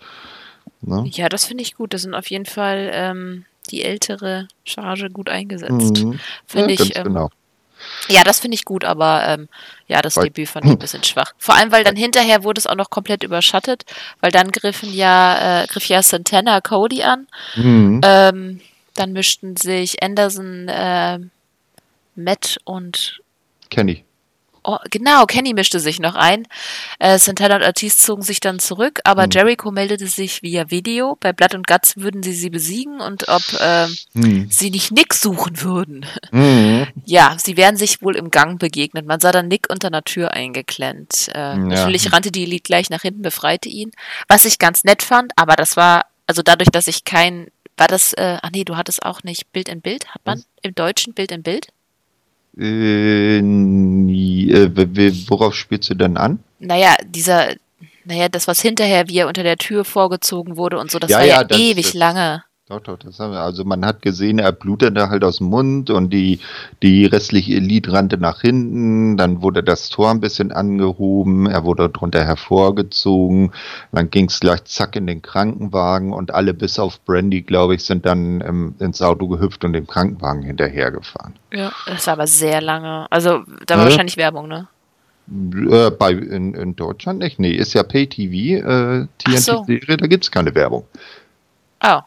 Ne? Ja, das finde ich gut. Das sind auf jeden Fall ähm, die ältere Charge gut eingesetzt. Mhm. Finde ja, ich. Ähm, genau. Ja, das finde ich gut, aber ähm, ja, das Weil- Debüt fand ich ein bisschen schwach. Vor allem, weil dann hinterher wurde es auch noch komplett überschattet, weil dann griffen ja, äh, griff ja Santana Cody an. Mhm. Ähm, dann mischten sich Anderson, äh, Matt und Kenny. Oh, genau, Kenny mischte sich noch ein. Äh, Santana und Ortiz zogen sich dann zurück, aber Mhm. Jericho meldete sich via Video. Bei Blood und Guts würden sie sie besiegen und ob ähm, Mhm. sie nicht Nick suchen würden. Mhm. Ja, sie wären sich wohl im Gang begegnet. Man sah dann Nick unter einer Tür eingeklemmt. Äh, Ja. Natürlich rannte die Elite gleich nach hinten, befreite ihn. Was ich ganz nett fand, aber das war, also dadurch, dass ich kein, war das, äh, ach nee, du hattest auch nicht Bild in Bild? Hat man Was? im Deutschen Bild in Bild? Äh, nie- äh, worauf spielst du denn an? Naja, dieser, naja, das, was hinterher, wie er unter der Tür vorgezogen wurde und so, das Ja, war ja, ja, ewig das- lange. Doch, doch, das haben wir. Also man hat gesehen, er blutete halt aus dem Mund und die, die restliche Elite rannte nach hinten. Dann wurde das Tor ein bisschen angehoben, er wurde drunter hervorgezogen. Dann ging es gleich zack in den Krankenwagen und alle bis auf Brandy, glaube ich, sind dann ähm, ins Auto gehüpft und dem Krankenwagen hinterhergefahren. Ja, das war aber sehr lange. Also da war äh? wahrscheinlich Werbung, ne? Äh, bei, in, in Deutschland nicht. Nee, ist ja Pay-TV, äh, TNT-Serie, so. da gibt es keine Werbung. Oh.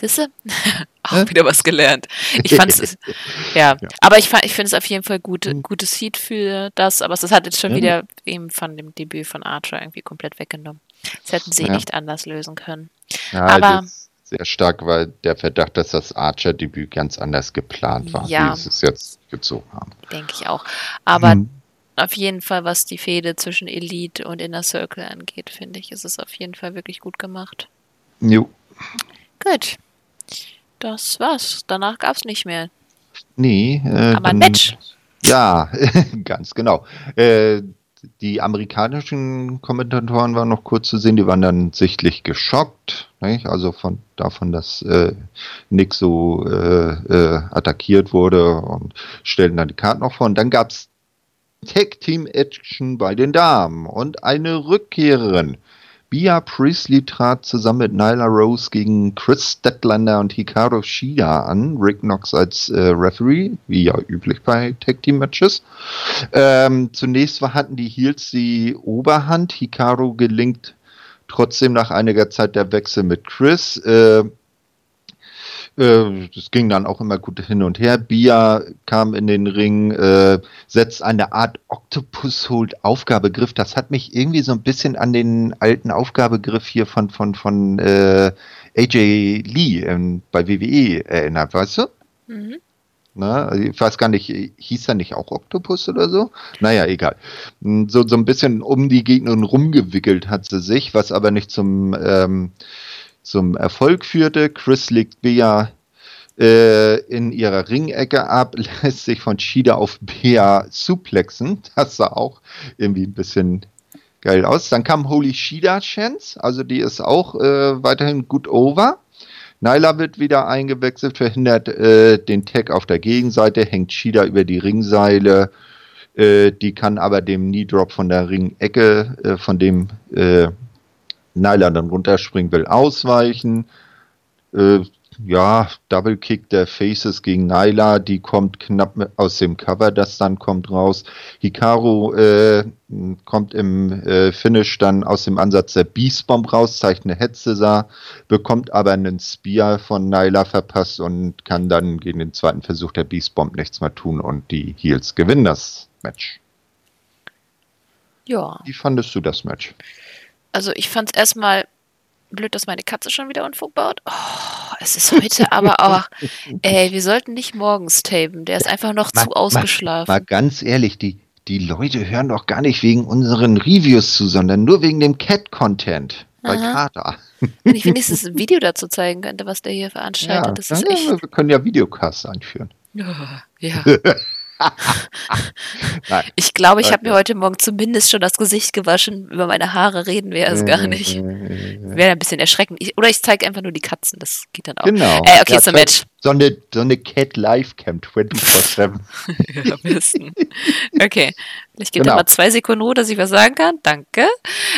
Siehst du? Auch wieder was gelernt. Ich fand es, ja. ja. Aber ich, ich finde es auf jeden Fall gut, ein hm. gutes Seed für das, aber es hat jetzt schon ja. wieder eben von dem Debüt von Archer irgendwie komplett weggenommen. Das hätten sie ja. nicht anders lösen können. Aber sehr stark, weil der Verdacht, dass das Archer-Debüt ganz anders geplant war, ja, wie sie es jetzt gezogen haben. Denke ich auch. Aber hm. auf jeden Fall, was die Fehde zwischen Elite und Inner Circle angeht, finde ich, ist es auf jeden Fall wirklich gut gemacht. Jo. Gut. Das war's. Danach gab's nicht mehr. Nee. Äh, Aber ein Match. Ja, ganz genau. Äh, die amerikanischen Kommentatoren waren noch kurz zu sehen, die waren dann sichtlich geschockt, nicht? also von davon, dass äh, Nick so äh, äh, attackiert wurde und stellten dann die Karten noch vor. Und dann gab es Tag Team Action bei den Damen und eine Rückkehrerin. Bia Priestley trat zusammen mit Nyla Rose gegen Chris Statlander und Hikaru Shida an. Rick Knox als äh, Referee, wie ja üblich bei Tag Team Matches. Ähm, zunächst hatten die Heels die Oberhand. Hikaru gelingt trotzdem nach einiger Zeit der Wechsel mit Chris. Äh, das ging dann auch immer gut hin und her. Bia kam in den Ring, äh, setzt eine Art Octopus-Hold-Aufgabegriff. Das hat mich irgendwie so ein bisschen an den alten Aufgabegriff hier von, von, von äh, AJ Lee ähm, bei WWE erinnert, weißt du? Mhm. Na, also ich weiß gar nicht, hieß er nicht auch Octopus oder so? Naja, egal. So, so ein bisschen um die Gegnerin rumgewickelt hat sie sich, was aber nicht zum ähm, zum Erfolg führte. Chris legt Bea äh, in ihrer Ringecke ab, lässt sich von Shida auf Bea suplexen. Das sah auch irgendwie ein bisschen geil aus. Dann kam Holy Shida Chance, also die ist auch äh, weiterhin gut over. Nyla wird wieder eingewechselt, verhindert äh, den Tag auf der Gegenseite, hängt Shida über die Ringseile. Äh, die kann aber dem Knee Drop von der Ringecke, äh, von dem äh, Nyla dann runterspringen will, ausweichen. Äh, ja, Double Kick der Faces gegen Nyla, die kommt knapp aus dem Cover, das dann kommt raus. Hikaru äh, kommt im äh, Finish dann aus dem Ansatz der Beast Bomb raus, zeigt eine Hetze bekommt aber einen Spear von Nyla verpasst und kann dann gegen den zweiten Versuch der Beast Bomb nichts mehr tun und die Heels gewinnen das Match. Ja. Wie fandest du das Match? Also ich fand es erstmal blöd, dass meine Katze schon wieder Unfug baut. Oh, es ist heute aber auch, ey, wir sollten nicht morgens tapen. Der ist einfach noch mal, zu ausgeschlafen. Mal, mal, ganz ehrlich, die, die Leute hören doch gar nicht wegen unseren Reviews zu, sondern nur wegen dem Cat-Content bei Kater. Wenn ich wenigstens ein Video dazu zeigen könnte, was der hier veranstaltet, ja, das ist echt. Wir können ja Videocasts einführen. Ja. ich glaube, ich habe mir heute Morgen zumindest schon das Gesicht gewaschen. Über meine Haare reden wir erst gar nicht. Wäre ein bisschen erschreckend. Ich, oder ich zeige einfach nur die Katzen. Das geht dann auch. Genau. Äh, okay, ja, zum Match. So eine, so eine Cat Live Cam 24-7. ja, am besten. Okay. Ich gebe genau. mal zwei Sekunden Ruhe, dass ich was sagen kann. Danke.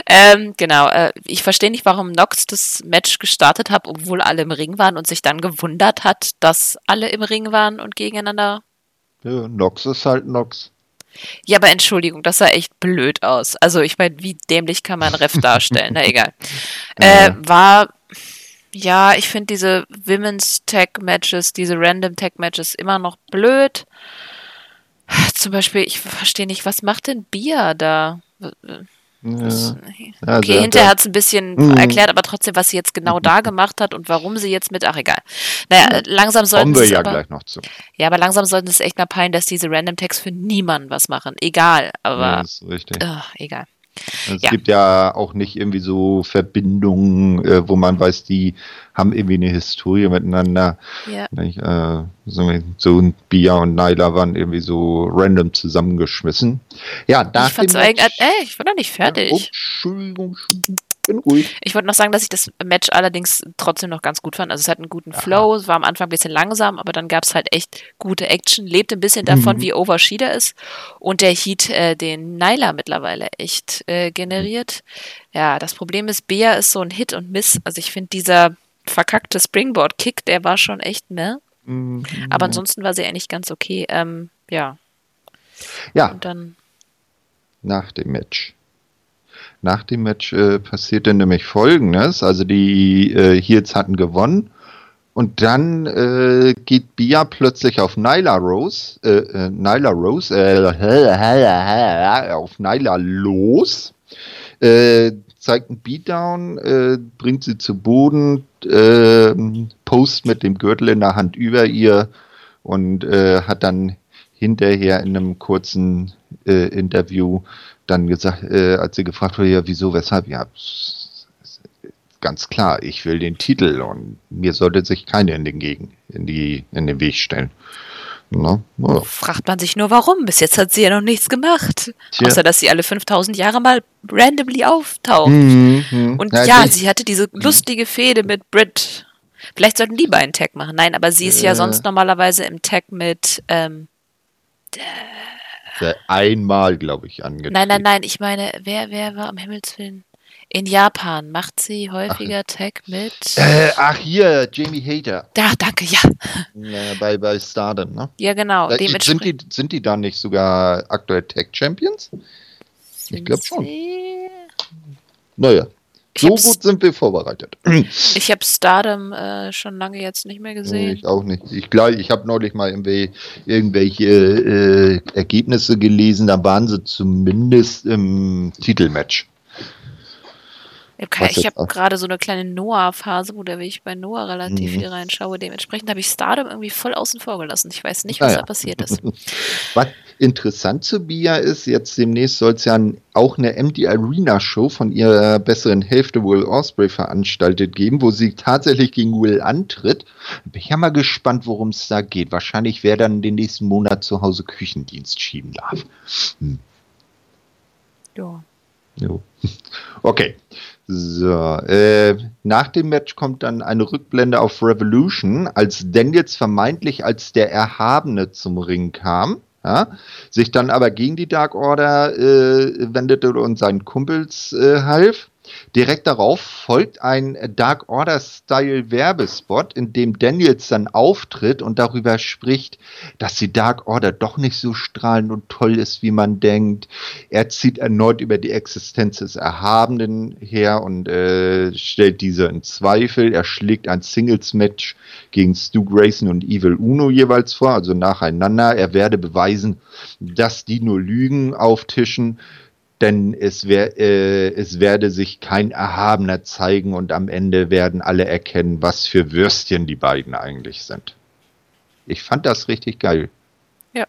Ähm, genau. Äh, ich verstehe nicht, warum Nox das Match gestartet hat, obwohl alle im Ring waren und sich dann gewundert hat, dass alle im Ring waren und gegeneinander ja, Nox ist halt Nox. Ja, aber Entschuldigung, das sah echt blöd aus. Also ich meine, wie dämlich kann man Ref darstellen? Na egal. Äh, war, ja, ich finde diese Women's Tag Matches, diese Random Tag Matches immer noch blöd. Zum Beispiel, ich verstehe nicht, was macht denn Bia da? Das, ja. Okay, hinterher hat es ein bisschen mhm. erklärt, aber trotzdem, was sie jetzt genau da gemacht hat und warum sie jetzt mit, ach egal. Naja, langsam sollten wir ja aber, gleich noch zu. Ja, aber langsam sollten es echt mal peilen, dass diese Random Tags für niemanden was machen. Egal, aber. Ja, das ist richtig. Ugh, egal. Es ja. gibt ja auch nicht irgendwie so Verbindungen, äh, wo man weiß, die haben irgendwie eine Historie miteinander. Ja. Nicht, äh, so, so Bia und Naila waren irgendwie so random zusammengeschmissen. Ja, da ich fand's eigentlich, äh, ich war noch nicht fertig. Ja, oh, Entschuldigung. Bin ruhig. Ich wollte noch sagen, dass ich das Match allerdings trotzdem noch ganz gut fand. Also es hat einen guten Aha. Flow, es war am Anfang ein bisschen langsam, aber dann gab es halt echt gute Action, lebt ein bisschen davon, mhm. wie Oversheeder ist und der Heat äh, den Nyla mittlerweile echt äh, generiert. Ja, das Problem ist, Bea ist so ein Hit und Miss. Also ich finde dieser verkackte Springboard-Kick, der war schon echt, ne? Mhm. Aber ansonsten war sie eigentlich ganz okay. Ähm, ja. Ja. Und dann nach dem Match. Nach dem Match äh, passierte nämlich Folgendes. Also die äh, Heels hatten gewonnen. Und dann äh, geht Bia plötzlich auf Nyla Rose, äh, äh, Nyla Rose, äh, auf Nyla los, äh, zeigt einen Beatdown, äh, bringt sie zu Boden, äh, post mit dem Gürtel in der Hand über ihr und äh, hat dann hinterher in einem kurzen äh, Interview dann gesagt, äh, als sie gefragt wurde, ja, wieso, weshalb, ja, ganz klar, ich will den Titel und mir sollte sich keiner in den Gegen, in die, in den Weg stellen. Na, ja. Fragt man sich nur, warum? Bis jetzt hat sie ja noch nichts gemacht. Tja. Außer, dass sie alle 5000 Jahre mal randomly auftaucht. Mhm, mh. Und ja, ja sie hatte diese lustige Fehde mit Brit. Vielleicht sollten die beiden Tag machen. Nein, aber sie ist äh, ja sonst normalerweise im Tag mit ähm, einmal, glaube ich, angetreten. Nein, nein, nein, ich meine, wer, wer war am Himmelswillen? In Japan macht sie häufiger ach, Tag mit. Äh, ach, hier, Jamie Hater. Da, danke, ja. ja bei, bei Stardom, ne? Ja, genau. Da, sind, die, sind die da nicht sogar aktuell Tag Champions? Sind ich glaube schon. Naja. So gut sind wir vorbereitet. Ich habe Stardom äh, schon lange jetzt nicht mehr gesehen. Ich auch nicht. Ich glaube, ich habe neulich mal irgendwelche äh, Ergebnisse gelesen, da waren sie zumindest im Titelmatch. Ich habe gerade so eine kleine Noah-Phase, wo der ich bei Noah relativ mhm. viel reinschaue. Dementsprechend habe ich Stardom irgendwie voll außen vor gelassen. Ich weiß nicht, was naja. da passiert ist. Was interessant zu Bia ist, jetzt demnächst soll es ja auch eine MD Arena Show von ihrer besseren Hälfte Will Osprey veranstaltet geben, wo sie tatsächlich gegen Will antritt. Bin ich ja mal gespannt, worum es da geht. Wahrscheinlich wer dann den nächsten Monat zu Hause Küchendienst schieben darf. Hm. Ja. Jo. Okay. So, äh, nach dem Match kommt dann eine Rückblende auf Revolution, als Daniels vermeintlich als der Erhabene zum Ring kam, ja, sich dann aber gegen die Dark Order äh, wendete und seinen Kumpels äh, half. Direkt darauf folgt ein Dark Order-Style Werbespot, in dem Daniels dann auftritt und darüber spricht, dass die Dark Order doch nicht so strahlend und toll ist, wie man denkt. Er zieht erneut über die Existenz des Erhabenen her und äh, stellt diese in Zweifel. Er schlägt ein Singles-Match gegen Stu Grayson und Evil Uno jeweils vor, also nacheinander. Er werde beweisen, dass die nur Lügen auftischen denn es, wär, äh, es werde sich kein Erhabener zeigen und am Ende werden alle erkennen, was für Würstchen die beiden eigentlich sind. Ich fand das richtig geil. Ja.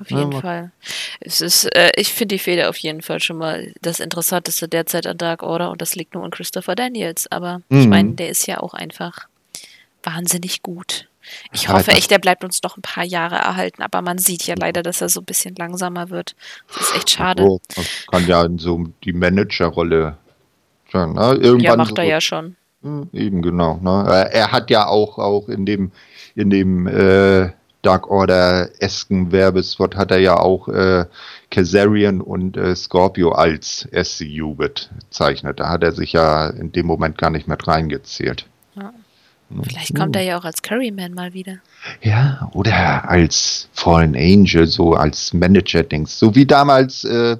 Auf jeden ja, Fall. Es ist, äh, ich finde die Fehde auf jeden Fall schon mal das Interessanteste derzeit an Dark Order und das liegt nur an Christopher Daniels. Aber mhm. ich meine, der ist ja auch einfach wahnsinnig gut. Ich hoffe echt, der bleibt uns noch ein paar Jahre erhalten, aber man sieht ja leider, dass er so ein bisschen langsamer wird. Das ist echt schade. Oh, kann ja in so die Managerrolle schon, ne? Irgendwann ja, macht so, er ja schon. Hm, eben genau. Ne? Er hat ja auch, auch in dem, in dem äh, Dark Order-esken Werbespot hat er ja auch äh, Kazarian und äh, Scorpio als SCU bezeichnet. Da hat er sich ja in dem Moment gar nicht mehr reingezählt. Vielleicht kommt er ja auch als Curryman mal wieder. Ja, oder als Fallen Angel, so als Manager-Dings. So wie damals, äh,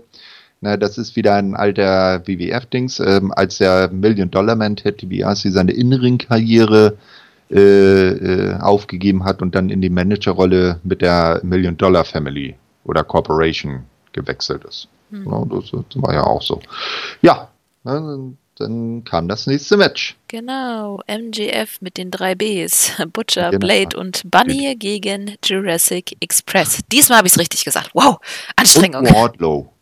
na, das ist wieder ein alter WWF-Dings, ähm, als der Million-Dollar-Man Ted DiBiase seine Innenring-Karriere äh, äh, aufgegeben hat und dann in die Managerrolle mit der Million-Dollar-Family oder Corporation gewechselt ist. Hm. Ja, das, das, war ja auch so. Ja, dann kam das nächste Match. Genau, MGF mit den drei Bs. Butcher, genau. Blade und Bunny gegen Jurassic Express. Diesmal habe ich es richtig gesagt. Wow, Anstrengung. Und Wardlow.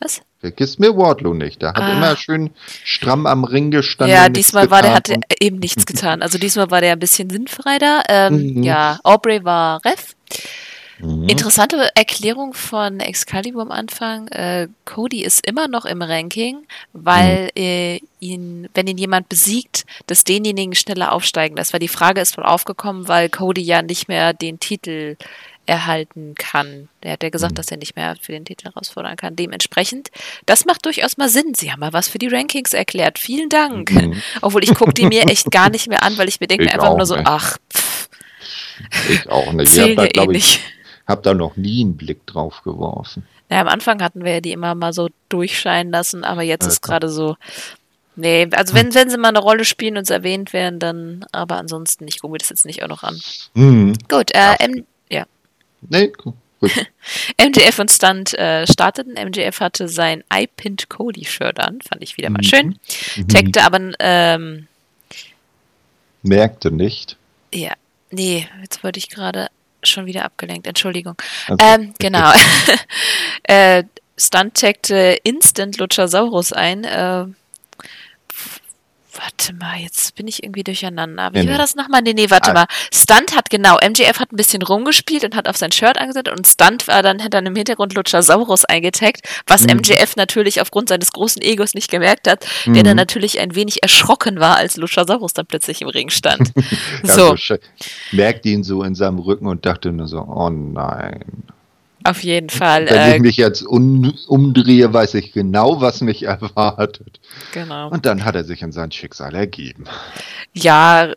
Was? Vergiss mir Wardlow nicht. Der hat ah. immer schön stramm am Ring gestanden. Ja, diesmal war der, hatte eben nichts getan. Also diesmal war der ein bisschen sinnfrei da. Ähm, mhm. Ja, Aubrey war Ref. Mhm. Interessante Erklärung von Excalibur am Anfang. Äh, Cody ist immer noch im Ranking, weil mhm. äh, ihn, wenn ihn jemand besiegt, dass denjenigen schneller aufsteigen lässt. Weil die Frage ist wohl aufgekommen, weil Cody ja nicht mehr den Titel erhalten kann. Der hat ja gesagt, mhm. dass er nicht mehr für den Titel herausfordern kann. Dementsprechend, das macht durchaus mal Sinn. Sie haben mal was für die Rankings erklärt. Vielen Dank. Mhm. Obwohl ich gucke die mir echt gar nicht mehr an, weil ich mir denke ich einfach nur so, nicht. ach, pff. Ich auch nicht. Ich habe da, eh ich, hab da noch nie einen Blick drauf geworfen. Ja, am Anfang hatten wir ja die immer mal so durchscheinen lassen, aber jetzt ist gerade so, Nee, also wenn, wenn sie mal eine Rolle spielen und es erwähnt werden, dann, aber ansonsten, ich gucke mir das jetzt nicht auch noch an. Mhm. Gut, äh, M ja. Nee, gut. MJF und Stunt äh, starteten. MJF hatte sein I Pinned Cody Shirt an, fand ich wieder mal mhm. schön. Mhm. Tagte aber ähm, merkte nicht. Ja, nee, jetzt wollte ich gerade schon wieder abgelenkt. Entschuldigung. Also, ähm, genau. äh, Stunt tagte Instant Luchasaurus ein. Äh, Warte mal, jetzt bin ich irgendwie durcheinander. Wie nee, war das nochmal? Nee, nee, warte ah. mal. Stunt hat, genau, MGF hat ein bisschen rumgespielt und hat auf sein Shirt angesetzt und Stunt war dann, hat dann im Hintergrund Luchasaurus eingetaggt, was mhm. MGF natürlich aufgrund seines großen Egos nicht gemerkt hat, mhm. der dann natürlich ein wenig erschrocken war, als Luchasaurus dann plötzlich im Ring stand. so. so. Merkte ihn so in seinem Rücken und dachte nur so, oh nein. Auf jeden Fall. Wenn äh, ich mich jetzt um, umdrehe, weiß ich genau, was mich erwartet. Genau. Und dann hat er sich in sein Schicksal ergeben. Ja,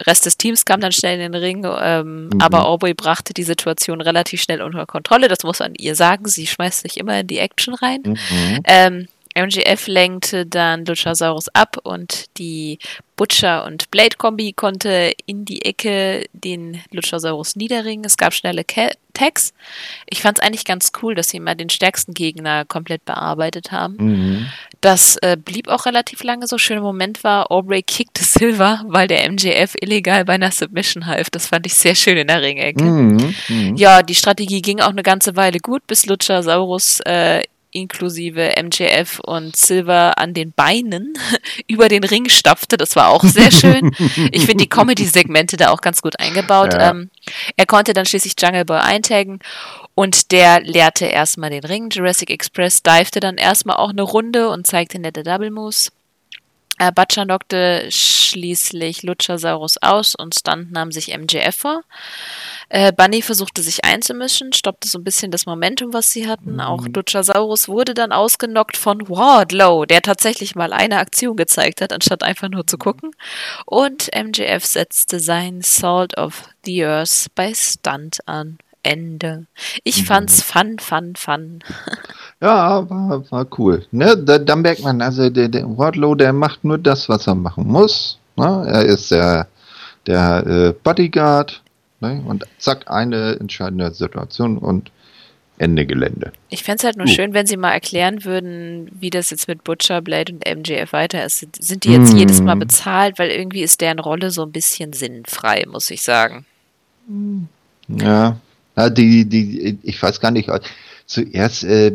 Rest des Teams kam dann schnell in den Ring, ähm, mhm. aber Aubrey brachte die Situation relativ schnell unter Kontrolle. Das muss man ihr sagen. Sie schmeißt sich immer in die Action rein. Mhm. Ähm, MGF lenkte dann Luchasaurus ab und die Butcher- und Blade-Kombi konnte in die Ecke den Luchasaurus niederringen. Es gab schnelle Tags. Ich fand es eigentlich ganz cool, dass sie mal den stärksten Gegner komplett bearbeitet haben. Mhm. Das äh, blieb auch relativ lange so. Schöner Moment war, Aubrey kickte Silver, weil der MJF illegal bei einer Submission half. Das fand ich sehr schön in der Ringecke. Mhm. Mhm. Ja, die Strategie ging auch eine ganze Weile gut, bis Luchasaurus äh, inklusive MJF und Silver an den Beinen über den Ring stapfte. Das war auch sehr schön. ich finde die Comedy-Segmente da auch ganz gut eingebaut. Ja. Ähm, er konnte dann schließlich Jungle Boy eintaggen und der leerte erstmal den Ring. Jurassic Express divete dann erstmal auch eine Runde und zeigte nette Double Moves. Äh, Butcher knockte schließlich Luchasaurus aus und Stunt nahm sich MJF vor. Äh, Bunny versuchte sich einzumischen, stoppte so ein bisschen das Momentum, was sie hatten. Mhm. Auch Luchasaurus wurde dann ausgenockt von Wardlow, der tatsächlich mal eine Aktion gezeigt hat, anstatt einfach nur zu gucken. Und MJF setzte sein Salt of the Earth bei Stunt an. Ende. Ich mhm. fand's fun, fun, fun. ja, war, war cool. Ne, da, da merkt man, also der, der Wardlow, der macht nur das, was er machen muss. Ne? Er ist der, der äh, Bodyguard, Ne? Und zack, eine entscheidende Situation und Ende Gelände. Ich fände es halt nur uh. schön, wenn sie mal erklären würden, wie das jetzt mit Butcher, Blade und MJF weiter ist. Sind die jetzt mm. jedes Mal bezahlt, weil irgendwie ist deren Rolle so ein bisschen sinnfrei, muss ich sagen. Ja, ja die, die, ich weiß gar nicht. Zuerst äh,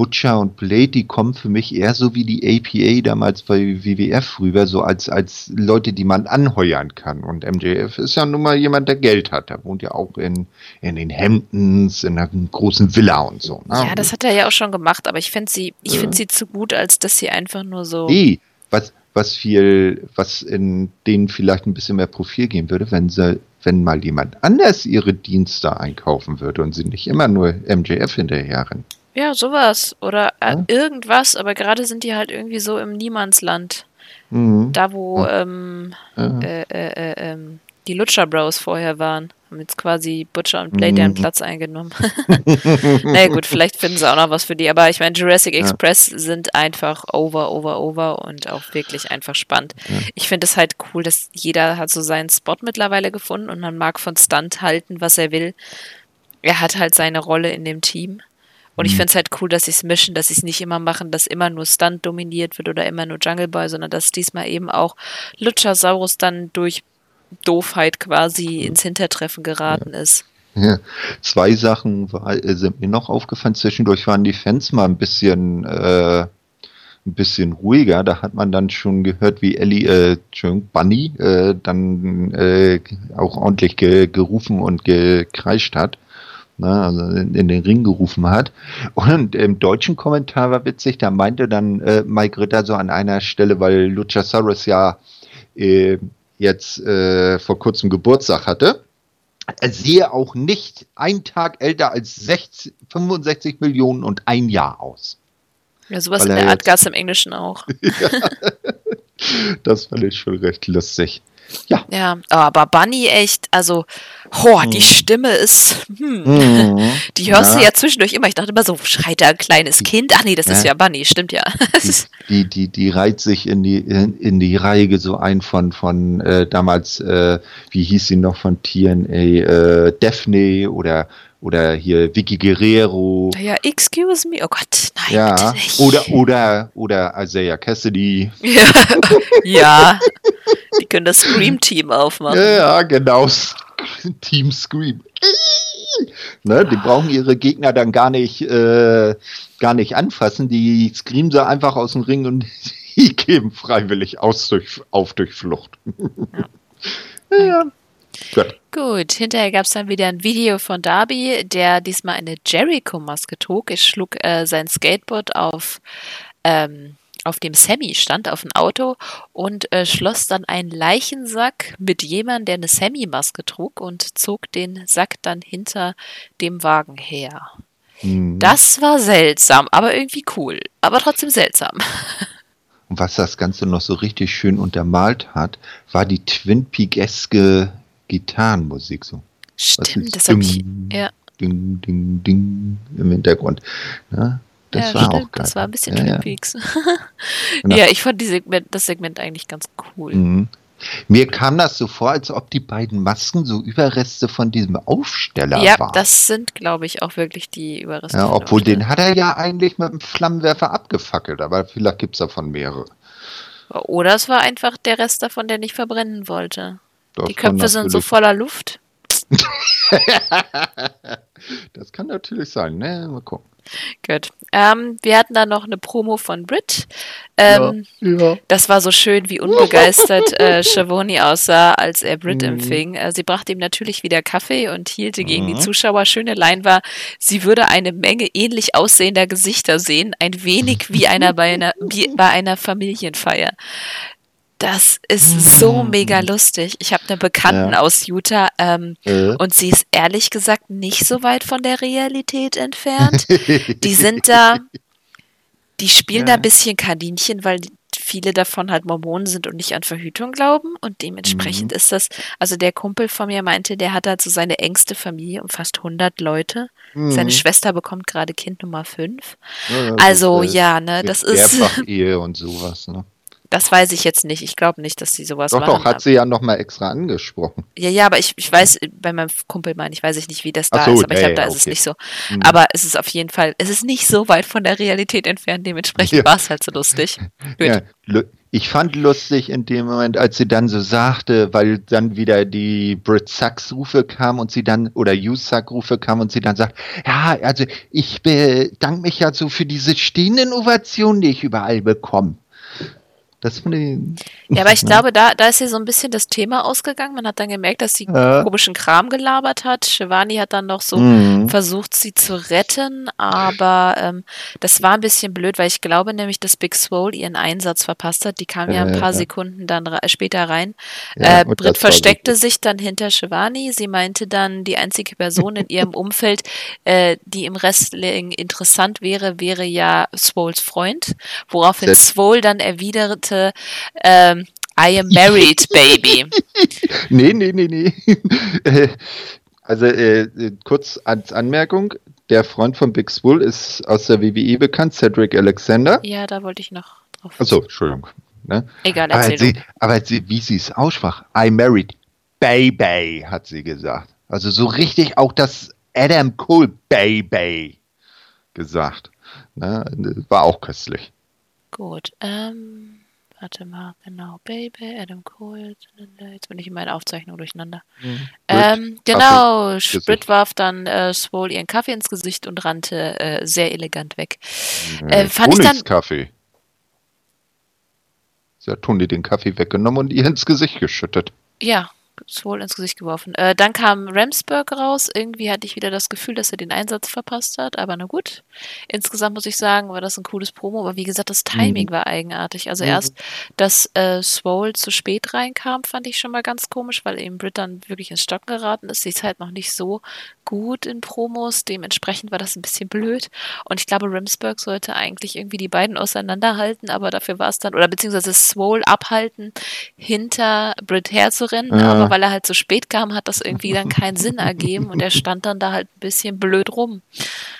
Butcher und Blade, die kommen für mich eher so wie die APA damals bei WWF rüber, so als, als Leute, die man anheuern kann. Und MJF ist ja nun mal jemand, der Geld hat. Der wohnt ja auch in, in den Hamptons, in einer großen Villa und so. Ne? Ja, das hat er ja auch schon gemacht, aber ich finde sie, ich finde sie zu gut, als dass sie einfach nur so. Nee, was, was viel, was in denen vielleicht ein bisschen mehr Profil geben würde, wenn sie, wenn mal jemand anders ihre Dienste einkaufen würde und sie nicht immer nur MJF hinterherren. Ja, sowas. Oder äh, ja. irgendwas, aber gerade sind die halt irgendwie so im Niemandsland. Mhm. Da, wo ja. ähm, äh, äh, äh, ähm, die Lutscher Bros vorher waren. Haben jetzt quasi Butcher und Blade mhm. deren Platz eingenommen. naja, gut, vielleicht finden sie auch noch was für die. Aber ich meine, Jurassic. Express sind einfach over, over, over und auch wirklich einfach spannend. Ich finde es halt cool, dass jeder hat so seinen Spot mittlerweile gefunden und man mag von Stunt halten, was er will. Er hat halt seine Rolle in dem Team. Und ich mhm. finde es halt cool, dass sie es mischen, dass sie es nicht immer machen, dass immer nur Stunt dominiert wird oder immer nur Jungle Boy, sondern dass diesmal eben auch Luchasaurus dann durch Doofheit quasi ins Hintertreffen geraten ja. ist. Ja. Zwei Sachen war, äh, sind mir noch aufgefallen. Zwischendurch waren die Fans mal ein bisschen, äh, ein bisschen ruhiger. Da hat man dann schon gehört, wie Ellie, äh, Bunny, äh, dann äh, auch ordentlich ge gerufen und gekreischt hat. Ne, also in, in, den Ring gerufen hat. Und im deutschen Kommentar war witzig, da meinte dann äh, Mike Ritter so an einer Stelle, weil Luchasaurus ja äh, jetzt äh, vor kurzem Geburtstag hatte, er sehe auch nicht einen Tag älter als 60, 65 Millionen und ein Jahr aus. Ja, sowas in der Art gab es im Englischen auch. ja, das fand ich schon recht lustig. Ja. Ja, aber Bunny echt, also, oh, die hm. Stimme ist, hm, mhm. die hörst ja. du ja zwischendurch immer. Ich dachte immer so, schreit da ein kleines Kind? Ach nee, das ja. ist ja Bunny, stimmt ja. Die, die, die, reiht sich in die, in, in die Reihe so ein von, von äh, damals, äh, wie hieß sie noch von TNA, äh, Daphne oder oder hier Vicky Guerrero. Ja, excuse me. Oh Gott, nein, ja. bitte nicht. Oder, oder, oder Isaiah Cassidy. Ja, ja. Die können das Scream-Team aufmachen. Ja, ja, genau. Team Scream. Ne, die brauchen ihre Gegner dann gar nicht, äh, gar nicht anfassen. Die screamen sie einfach aus dem Ring und die geben freiwillig aus durch, auf durch Flucht. Ja. ja. Gut. Gut, hinterher gab es dann wieder ein Video von Darby, der diesmal eine Jericho-Maske trug. Er schlug äh, sein Skateboard auf, ähm, auf dem Sammy stand, auf ein Auto und äh, schloss dann einen Leichensack mit jemandem, der eine Sammy-Maske trug und zog den Sack dann hinter dem Wagen her. Mhm. Das war seltsam, aber irgendwie cool, aber trotzdem seltsam. Und was das Ganze noch so richtig schön untermalt hat, war die Twin Peaks-eske Gitarrenmusik so. Stimmt, das habe ich. Ja. Ding, ding, ding im Hintergrund. Ja, das ja, war stimmt, auch geil. Das war ein bisschen ja, Twin Peaks. Genau. Ja. ich fand Segment, das Segment eigentlich ganz cool. Mhm. Mir kam das so vor, als ob die beiden Masken so Überreste von diesem Aufsteller ja, waren. Ja, das sind, glaube ich, auch wirklich die Überreste. Ja, obwohl den hat er ja eigentlich mit dem Flammenwerfer abgefackelt, aber vielleicht gibt es davon mehrere. Oder es war einfach der Rest davon, der nicht verbrennen wollte. Das die Köpfe sind so voller Luft. das kann natürlich sein, ne? Mal gucken. Gut. Ähm, wir hatten da noch eine Promo von Brit. Ähm, ja, ja. Das war so schön, wie unbegeistert äh, Shavoni aussah, als er Brit mhm. empfing. Äh, sie brachte ihm natürlich wieder Kaffee und hielte gegen mhm. die Zuschauer. Schöne Line war, sie würde eine Menge ähnlich aussehender Gesichter sehen, ein wenig wie einer bei einer, wie bei einer Familienfeier. Das ist so mega lustig. Ich habe eine Bekannten ja. aus Utah ähm, äh. und sie ist ehrlich gesagt nicht so weit von der Realität entfernt. die sind da, die spielen ja. da ein bisschen Kaninchen, weil viele davon halt Mormonen sind und nicht an Verhütung glauben und dementsprechend mhm. ist das, also der Kumpel von mir meinte, der hat halt so seine engste Familie um fast 100 Leute. Mhm. Seine Schwester bekommt gerade Kind Nummer 5. Ja, also ist, ja, ne, das ist Ehe und sowas, ne? Das weiß ich jetzt nicht. Ich glaube nicht, dass sie sowas doch, machen. Doch, doch, hat sie ja nochmal extra angesprochen. Ja, ja, aber ich, ich weiß, bei meinem Kumpel meine ich, weiß ich nicht, wie das da so, ist, aber ich glaube, da okay. ist es nicht so. Mhm. Aber es ist auf jeden Fall, es ist nicht so weit von der Realität entfernt, dementsprechend ja. war es halt so lustig. ja, ich fand lustig in dem Moment, als sie dann so sagte, weil dann wieder die Brit Sachs Rufe kam und sie dann, oder Usack Rufe kam und sie dann sagt, ja, also ich bedanke mich ja so für diese stehenden Ovationen, die ich überall bekomme. Das finde ich. Ja, aber ich ne? glaube, da, da ist hier so ein bisschen das Thema ausgegangen. Man hat dann gemerkt, dass sie ja. komischen Kram gelabert hat. Shivani hat dann noch so mhm. versucht, sie zu retten, aber ähm, das war ein bisschen blöd, weil ich glaube nämlich, dass Big Swole ihren Einsatz verpasst hat. Die kam ja ein paar ja. Sekunden dann später rein. Ja, äh, Britt versteckte sich dann hinter Shivani. Sie meinte dann, die einzige Person in ihrem Umfeld, äh, die im Wrestling interessant wäre, wäre ja Swoles Freund, woraufhin Swole dann erwidert, sagte, ähm, I am married, baby. nee, nee, nee, nee. Äh, also äh, kurz als Anmerkung, der Freund von Big Swole ist aus der WWE bekannt, Cedric Alexander. Ja, da wollte ich noch drauf. Achso, Entschuldigung. Ne? Egal, erzähl aber, sie, aber sie, wie sie es aussprach, I married baby, hat sie gesagt. Also so richtig auch das Adam Cole Baby gesagt. Ne? War auch köstlich. Gut. Ähm, Warte mal, genau. Baby, Adam Cole. Jetzt bin ich in meiner Aufzeichnung durcheinander. Mhm. Ähm, genau, Sprit warf dann äh, Swole ihren Kaffee ins Gesicht und rannte äh, sehr elegant weg. Mhm. Äh, fand ich dann. Kaffee. Sie hat Toni den Kaffee weggenommen und ihr ins Gesicht geschüttet. Ja, Swole ins Gesicht geworfen. Äh, dann kam Ramsburg raus. Irgendwie hatte ich wieder das Gefühl, dass er den Einsatz verpasst hat. Aber na gut. Insgesamt muss ich sagen, war das ein cooles Promo. Aber wie gesagt, das Timing mhm. war eigenartig. Also mhm. erst, dass äh, Swole zu spät reinkam, fand ich schon mal ganz komisch, weil eben Britt dann wirklich ins Stocken geraten ist. Sie ist halt noch nicht so gut in Promos. Dementsprechend war das ein bisschen blöd. Und ich glaube, Ramsburg sollte eigentlich irgendwie die beiden auseinanderhalten. Aber dafür war es dann, oder beziehungsweise Swole abhalten, hinter Britt herzurennen. Ja. Aber weil er halt zu spät kam, hat das irgendwie dann keinen Sinn ergeben und er stand dann da halt ein bisschen blöd rum.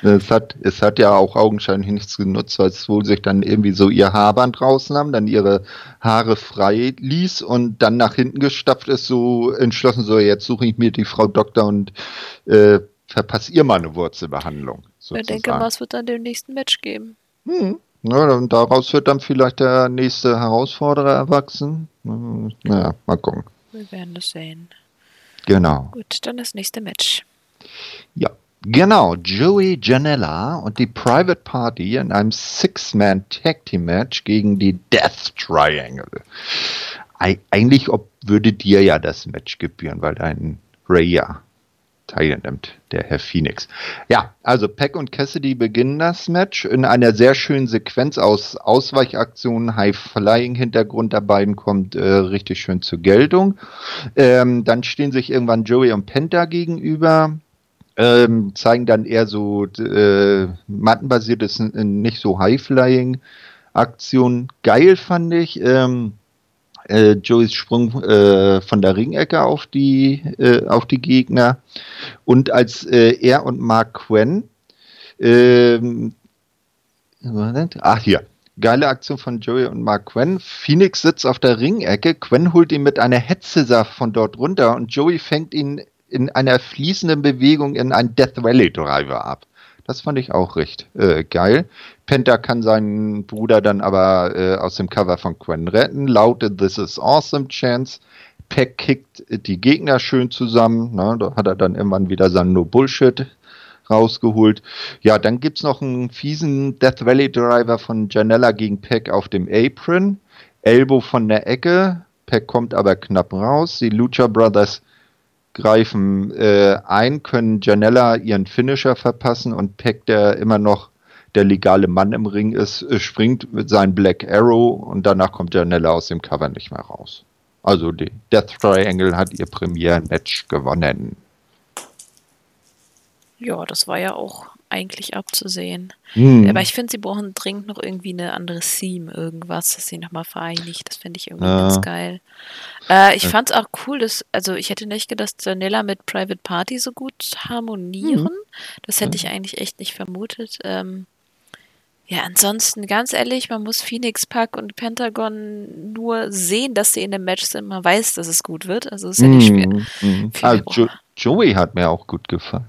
Es hat, es hat ja auch augenscheinlich nichts genutzt, weil Swole sich dann irgendwie so ihr Haarband rausnahm, dann ihre Haare frei ließ und dann nach hinten gestapft ist, so entschlossen, so jetzt suche ich mir die Frau Doktor und äh, verpasse ihr mal eine Wurzelbehandlung. Sozusagen. Ich denke mal, es wird dann den nächsten Match geben. Hm. Ja, und daraus wird dann vielleicht der nächste Herausforderer erwachsen. Naja, mal gucken. Wir werden das sehen. Genau. Gut, dann das nächste Match. Ja, genau. Joey Janella und die Private Party in einem Six-Man Tag Team Match gegen die Death Triangle. Eigentlich ob, würde dir ja das Match gebühren, weil dein Ray ja teilnimmt, der Herr Phoenix. Ja, also Peck und Cassidy beginnen das Match in einer sehr schönen Sequenz aus Ausweichaktionen, High-Flying-Hintergrund der beiden kommt äh, richtig schön zur Geltung. Ähm, dann stehen sich irgendwann Joey und Penta gegenüber. Ähm, zeigen dann eher so äh, mattenbasiertes, nicht so High-Flying Aktion. Geil fand ich. Ähm, äh, Joeys Sprung äh, von der Ringecke auf die, äh, auf die Gegner. Und als äh, er und Mark Quinn, ach hier, geile Aktion von Joey und Mark Quinn. Phoenix sitzt auf der Ringecke, Quinn holt ihn mit einer Hetze von dort runter und Joey fängt ihn in einer fließenden Bewegung in einen Death Valley Driver ab. Das fand ich auch recht äh, geil. Penta kann seinen Bruder dann aber äh, aus dem Cover von Quen retten. Lautet This is Awesome Chance. Peck kickt die Gegner schön zusammen. Ne? Da hat er dann irgendwann wieder sein No Bullshit rausgeholt. Ja, dann gibt es noch einen fiesen Death Valley Driver von Janella gegen Peck auf dem Apron. Elbow von der Ecke. Peck kommt aber knapp raus. Die Lucha Brothers greifen äh, ein, können Janella ihren Finisher verpassen und Peck, der immer noch der legale Mann im Ring ist, äh, springt mit seinem Black Arrow und danach kommt Janella aus dem Cover nicht mehr raus. Also die Death Triangle hat ihr Premieren-Match gewonnen. Ja, das war ja auch eigentlich abzusehen. Hm. Aber ich finde, sie brauchen dringend noch irgendwie eine andere Theme, irgendwas, das sie nochmal vereinigt. Das finde ich irgendwie ja. ganz geil. Äh, ich ja. fand es auch cool, dass, also ich hätte nicht gedacht, dass Janella mit Private Party so gut harmonieren. Hm. Das hätte ich eigentlich echt nicht vermutet. Ähm, ja, ansonsten, ganz ehrlich, man muss Phoenix Pack und Pentagon nur sehen, dass sie in dem Match sind. Man weiß, dass es gut wird. Also ist ja nicht schwer. Mm, also, jo Joey hat mir auch gut gefallen.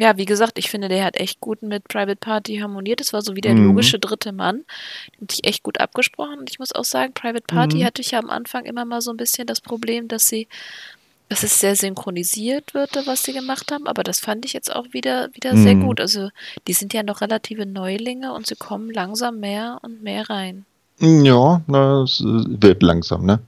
Ja, wie gesagt, ich finde, der hat echt gut mit Private Party harmoniert. Das war so wie der mhm. logische dritte Mann. Den hatte ich echt gut abgesprochen. Und ich muss auch sagen, Private Party mhm. hatte ich ja am Anfang immer mal so ein bisschen das Problem, dass sie, dass es sehr synchronisiert wird, was sie gemacht haben. Aber das fand ich jetzt auch wieder, wieder mhm. sehr gut. Also, die sind ja noch relative Neulinge und sie kommen langsam mehr und mehr rein. Ja, es wird langsam, ne?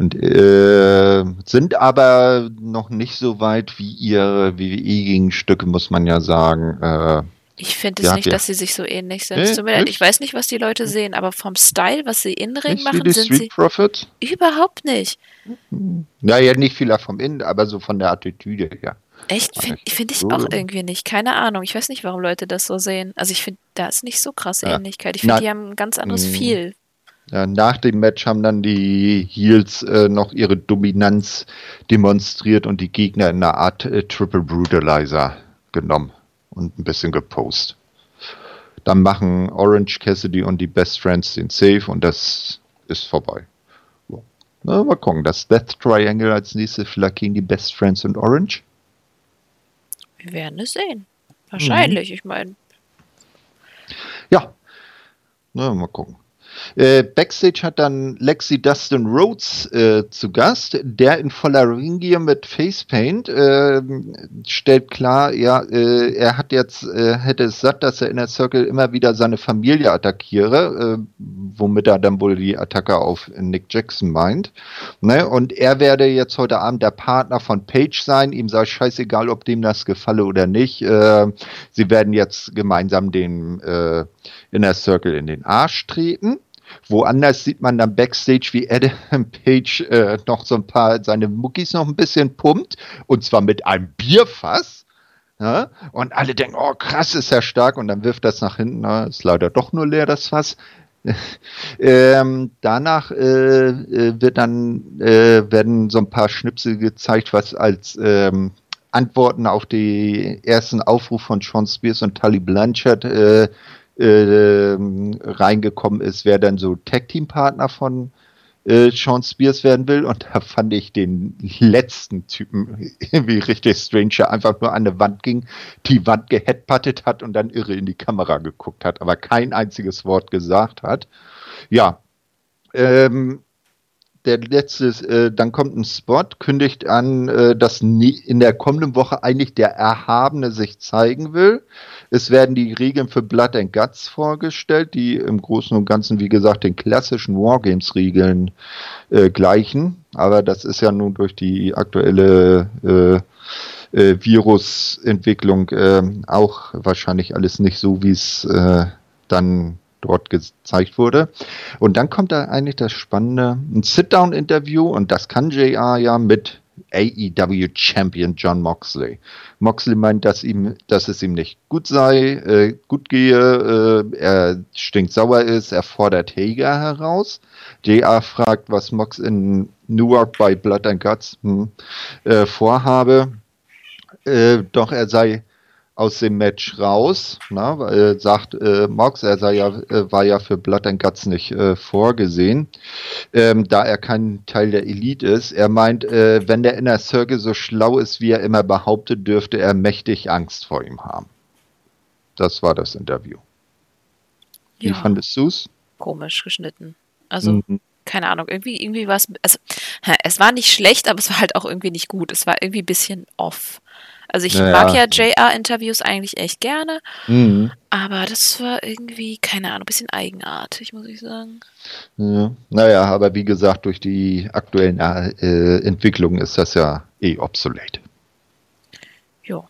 Und äh, sind aber noch nicht so weit wie ihre WWE-Gegenstücke, muss man ja sagen. Äh, ich finde es ja, nicht, ja. dass sie sich so ähnlich sind. Nee, ich weiß nicht, was die Leute sehen, aber vom Style, was sie in Ring machen, sind Street sie Profits? überhaupt nicht. Naja, nicht viel vom Innen, aber so von der Attitüde her. Echt? Finde find ich auch irgendwie nicht. Keine Ahnung. Ich weiß nicht, warum Leute das so sehen. Also ich finde, da ist nicht so krasse. Ähnlichkeit. Ich finde, die haben ein ganz anderes mm. Feel. Ja, nach dem Match haben dann die Heels äh, noch ihre Dominanz demonstriert und die Gegner in einer Art äh, Triple Brutalizer genommen und ein bisschen gepostet. Dann machen Orange Cassidy und die Best Friends den Safe und das ist vorbei. So. Na, mal gucken, das Death Triangle als nächstes vielleicht gegen die Best Friends und Orange. Wir werden es sehen. Wahrscheinlich, mhm. ich meine. Ja. Na, mal gucken. Äh, Backstage hat dann Lexi Dustin Rhodes äh, zu Gast, der in voller Ringier mit Facepaint äh, stellt klar, ja, äh, er hat jetzt, äh, hätte es satt, dass er in der Circle immer wieder seine Familie attackiere, äh, womit er dann wohl die Attacke auf Nick Jackson meint. Ne? Und er werde jetzt heute Abend der Partner von Page sein, ihm sei scheißegal, ob dem das gefalle oder nicht. sie werden jetzt gemeinsam den Inner Circle in den Arsch treten. Woanders sieht man dann Backstage, wie Adam Page äh, noch so ein paar seine Muckis noch ein bisschen pumpt und zwar mit einem Bierfass. Ja? Und alle denken, oh krass, ist ja stark und dann wirft das nach hinten, na, ist leider doch nur leer das Fass. ähm, danach äh, äh, wird dann äh, werden so ein paar Schnipsel gezeigt, was als ähm, Antworten auf den ersten Aufruf von Sean Spears und Tully Blanchard äh, äh, reingekommen ist, wer dann so Tag-Team-Partner von äh, Sean Spears werden will. Und da fand ich den letzten Typen irgendwie richtig strange, einfach nur an eine Wand ging, die Wand geheadputtet hat und dann irre in die Kamera geguckt hat, aber kein einziges Wort gesagt hat. Ja, ähm, der letzte, äh, dann kommt ein Spot, kündigt an, äh, dass nie, in der kommenden Woche eigentlich der Erhabene sich zeigen will. Es werden die Regeln für Blood and Guts vorgestellt, die im Großen und Ganzen, wie gesagt, den klassischen Wargames-Regeln äh, gleichen. Aber das ist ja nun durch die aktuelle äh, äh, Virusentwicklung äh, auch wahrscheinlich alles nicht so, wie es äh, dann dort gezeigt wurde. Und dann kommt da eigentlich das Spannende, ein Sit-Down-Interview und das kann JR ja mit AEW Champion John Moxley. Moxley meint, dass ihm, dass es ihm nicht gut sei, äh, gut gehe, äh, er sauer ist, er fordert Hager heraus. JR fragt, was Mox in Newark bei Blood and Guts hm, äh, vorhabe. Äh, doch er sei aus dem Match raus, na, äh, sagt äh, Mox, er sei ja, äh, war ja für Blood and Guts nicht äh, vorgesehen, ähm, da er kein Teil der Elite ist. Er meint, äh, wenn der Inner Circle so schlau ist, wie er immer behauptet, dürfte er mächtig Angst vor ihm haben. Das war das Interview. Wie ja. fandest du es? Komisch geschnitten. Also, mhm. keine Ahnung, irgendwie, irgendwie war es, also, es war nicht schlecht, aber es war halt auch irgendwie nicht gut. Es war irgendwie ein bisschen off. Also ich naja. mag ja JR-Interviews eigentlich echt gerne, mhm. aber das war irgendwie, keine Ahnung, ein bisschen eigenartig, muss ich sagen. Ja. Naja, aber wie gesagt, durch die aktuellen äh, Entwicklungen ist das ja eh obsolet. Jo.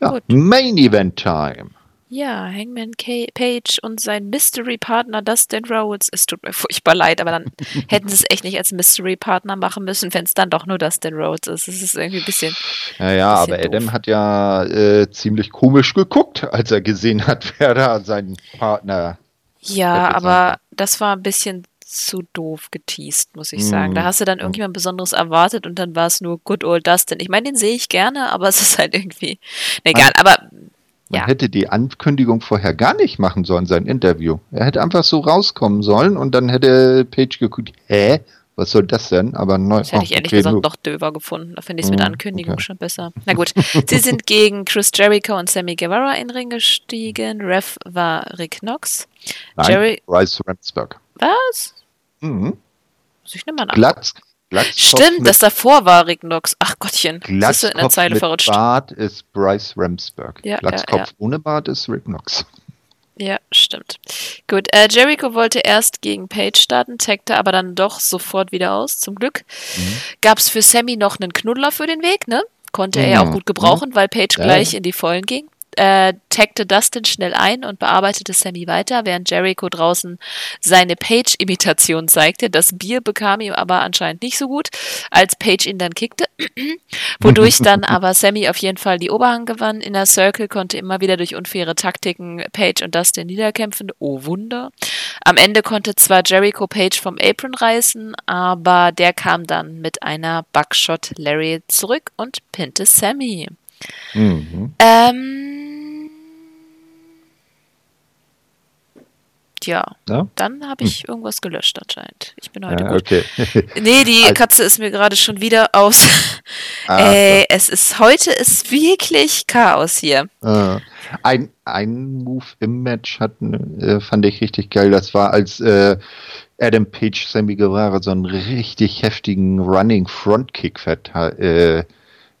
Ja, Gut. Main Event Time. Ja, Hangman K Page und sein Mystery-Partner Dustin Rhodes. Es tut mir furchtbar leid, aber dann hätten sie es echt nicht als Mystery-Partner machen müssen, wenn es dann doch nur Dustin Rhodes ist. Es ist irgendwie ein bisschen. Ja, ja, aber Adam doof. hat ja äh, ziemlich komisch geguckt, als er gesehen hat, wer da sein Partner. Ja, aber das war ein bisschen zu doof geteased, muss ich sagen. Mm. Da hast du dann irgendjemand Besonderes erwartet und dann war es nur Good Old Dustin. Ich meine, den sehe ich gerne, aber es ist halt irgendwie. egal, aber man ja. hätte die Ankündigung vorher gar nicht machen sollen, sein Interview. Er hätte einfach so rauskommen sollen und dann hätte Page geguckt, hä? Was soll das denn? Aber neu. Das hätte ich ehrlich okay, gesagt noch döver gefunden. Da finde ich es mit hm, Ankündigung okay. schon besser. Na gut. Sie sind gegen Chris Jericho und Sammy Guevara in den Ring gestiegen. Ref war Rick Knox. Nein, Jerry Bryce Ramsberg. Was? Mhm. Muss ich nochmal Glatt, Stimmt, das davor war Rick Knox. Ach Gottchen, Glatzkopf ist in der Zeile mit verrutscht. Bart ist Bryce Ramsberg. Ja, Glatzkopf ja, ja. ohne Bart ist Rick Knox. Ja, stimmt. Gut, äh, Jericho wollte erst gegen Page starten, tagte aber dann doch sofort wieder aus, zum Glück. Mhm. Gab es für Sammy noch einen Knuddler für den Weg, ne? Konnte er ja auch mhm. gut gebrauchen, weil Page gleich in die Vollen ging äh, taggte Dustin schnell ein und bearbeitete Sammy weiter, während Jericho draußen seine Page-Imitation zeigte. Das Bier bekam ihm aber anscheinend nicht so gut, als Page ihn dann kickte, wodurch dann aber Sammy auf jeden Fall die Oberhand gewann. In der Circle konnte immer wieder durch unfaire Taktiken Page und Dustin niederkämpfen. Oh Wunder. Am Ende konnte zwar Jericho Page vom Apron reißen, aber der kam dann mit einer Buckshot Larry zurück und pinte Sammy. Mhm. Ähm, ja. ja? Dann habe ich hm. irgendwas gelöscht anscheinend. Ich bin heute ja, gut. Okay. nee, die also, Katze ist mir gerade schon wieder aus. Ah, Ey, so. es ist heute ist wirklich Chaos hier. Ah. Ein, ein Move im Match hat, äh, fand ich richtig geil. Das war, als äh, Adam Page Sammy Guevara so einen richtig heftigen Running Frontkick vert, äh,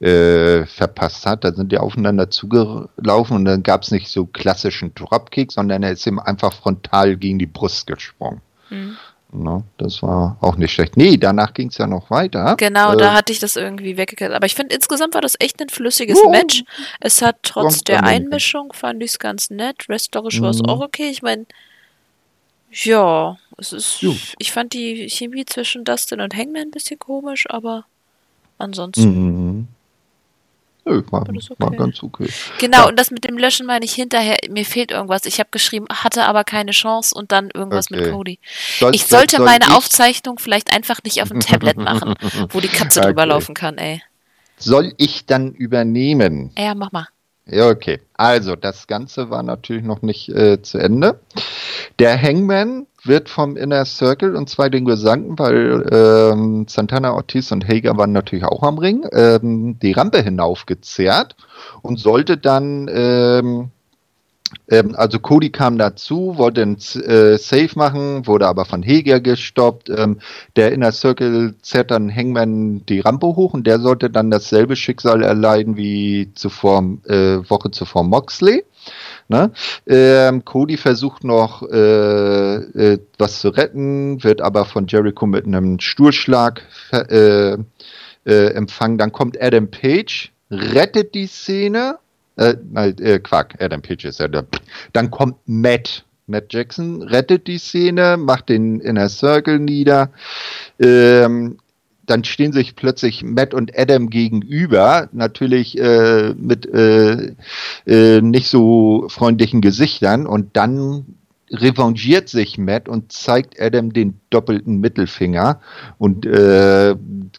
äh, verpasst hat. Da sind die aufeinander zugelaufen und dann gab es nicht so klassischen Dropkick, sondern er ist ihm einfach frontal gegen die Brust gesprungen. Mhm. No, das war auch nicht schlecht. Nee, danach ging es ja noch weiter. Genau, äh, da hatte ich das irgendwie weggekehrt. Aber ich finde, insgesamt war das echt ein flüssiges uh, Match. Es hat trotz der Einmischung, fand ich es ganz nett. Wrestlerisch war es mhm. auch okay. Ich meine, ja, es ist. Juh. Ich fand die Chemie zwischen Dustin und Hangman ein bisschen komisch, aber ansonsten. Mhm. Nö, war, okay. war ganz okay. Genau, ja. und das mit dem Löschen meine ich hinterher, mir fehlt irgendwas. Ich habe geschrieben, hatte aber keine Chance und dann irgendwas okay. mit Cody. Soll, ich sollte soll, meine ich? Aufzeichnung vielleicht einfach nicht auf dem Tablet machen, wo die Katze okay. drüber laufen kann, ey. Soll ich dann übernehmen? Ja, mach mal. Ja, okay. Also, das Ganze war natürlich noch nicht äh, zu Ende. Der Hangman wird vom Inner Circle und zwar den Gesandten, weil ähm, Santana Ortiz und Hager waren natürlich auch am Ring, ähm, die Rampe hinaufgezerrt und sollte dann ähm, ähm, also Cody kam dazu, wollte ein äh, Save machen, wurde aber von Heger gestoppt. Ähm, der Inner Circle zerrt dann Hangman die Rampe hoch und der sollte dann dasselbe Schicksal erleiden wie zuvor, äh, Woche zuvor Moxley. Ne? Ähm, Cody versucht noch äh, äh, was zu retten, wird aber von Jericho mit einem Stuhlschlag äh, äh, empfangen. Dann kommt Adam Page, rettet die Szene äh, äh, Quark, Adam Page ist ja der. Dann kommt Matt. Matt Jackson rettet die Szene, macht den Inner Circle nieder. Ähm, dann stehen sich plötzlich Matt und Adam gegenüber, natürlich äh, mit äh, äh, nicht so freundlichen Gesichtern und dann revanchiert sich Matt und zeigt Adam den doppelten Mittelfinger und äh,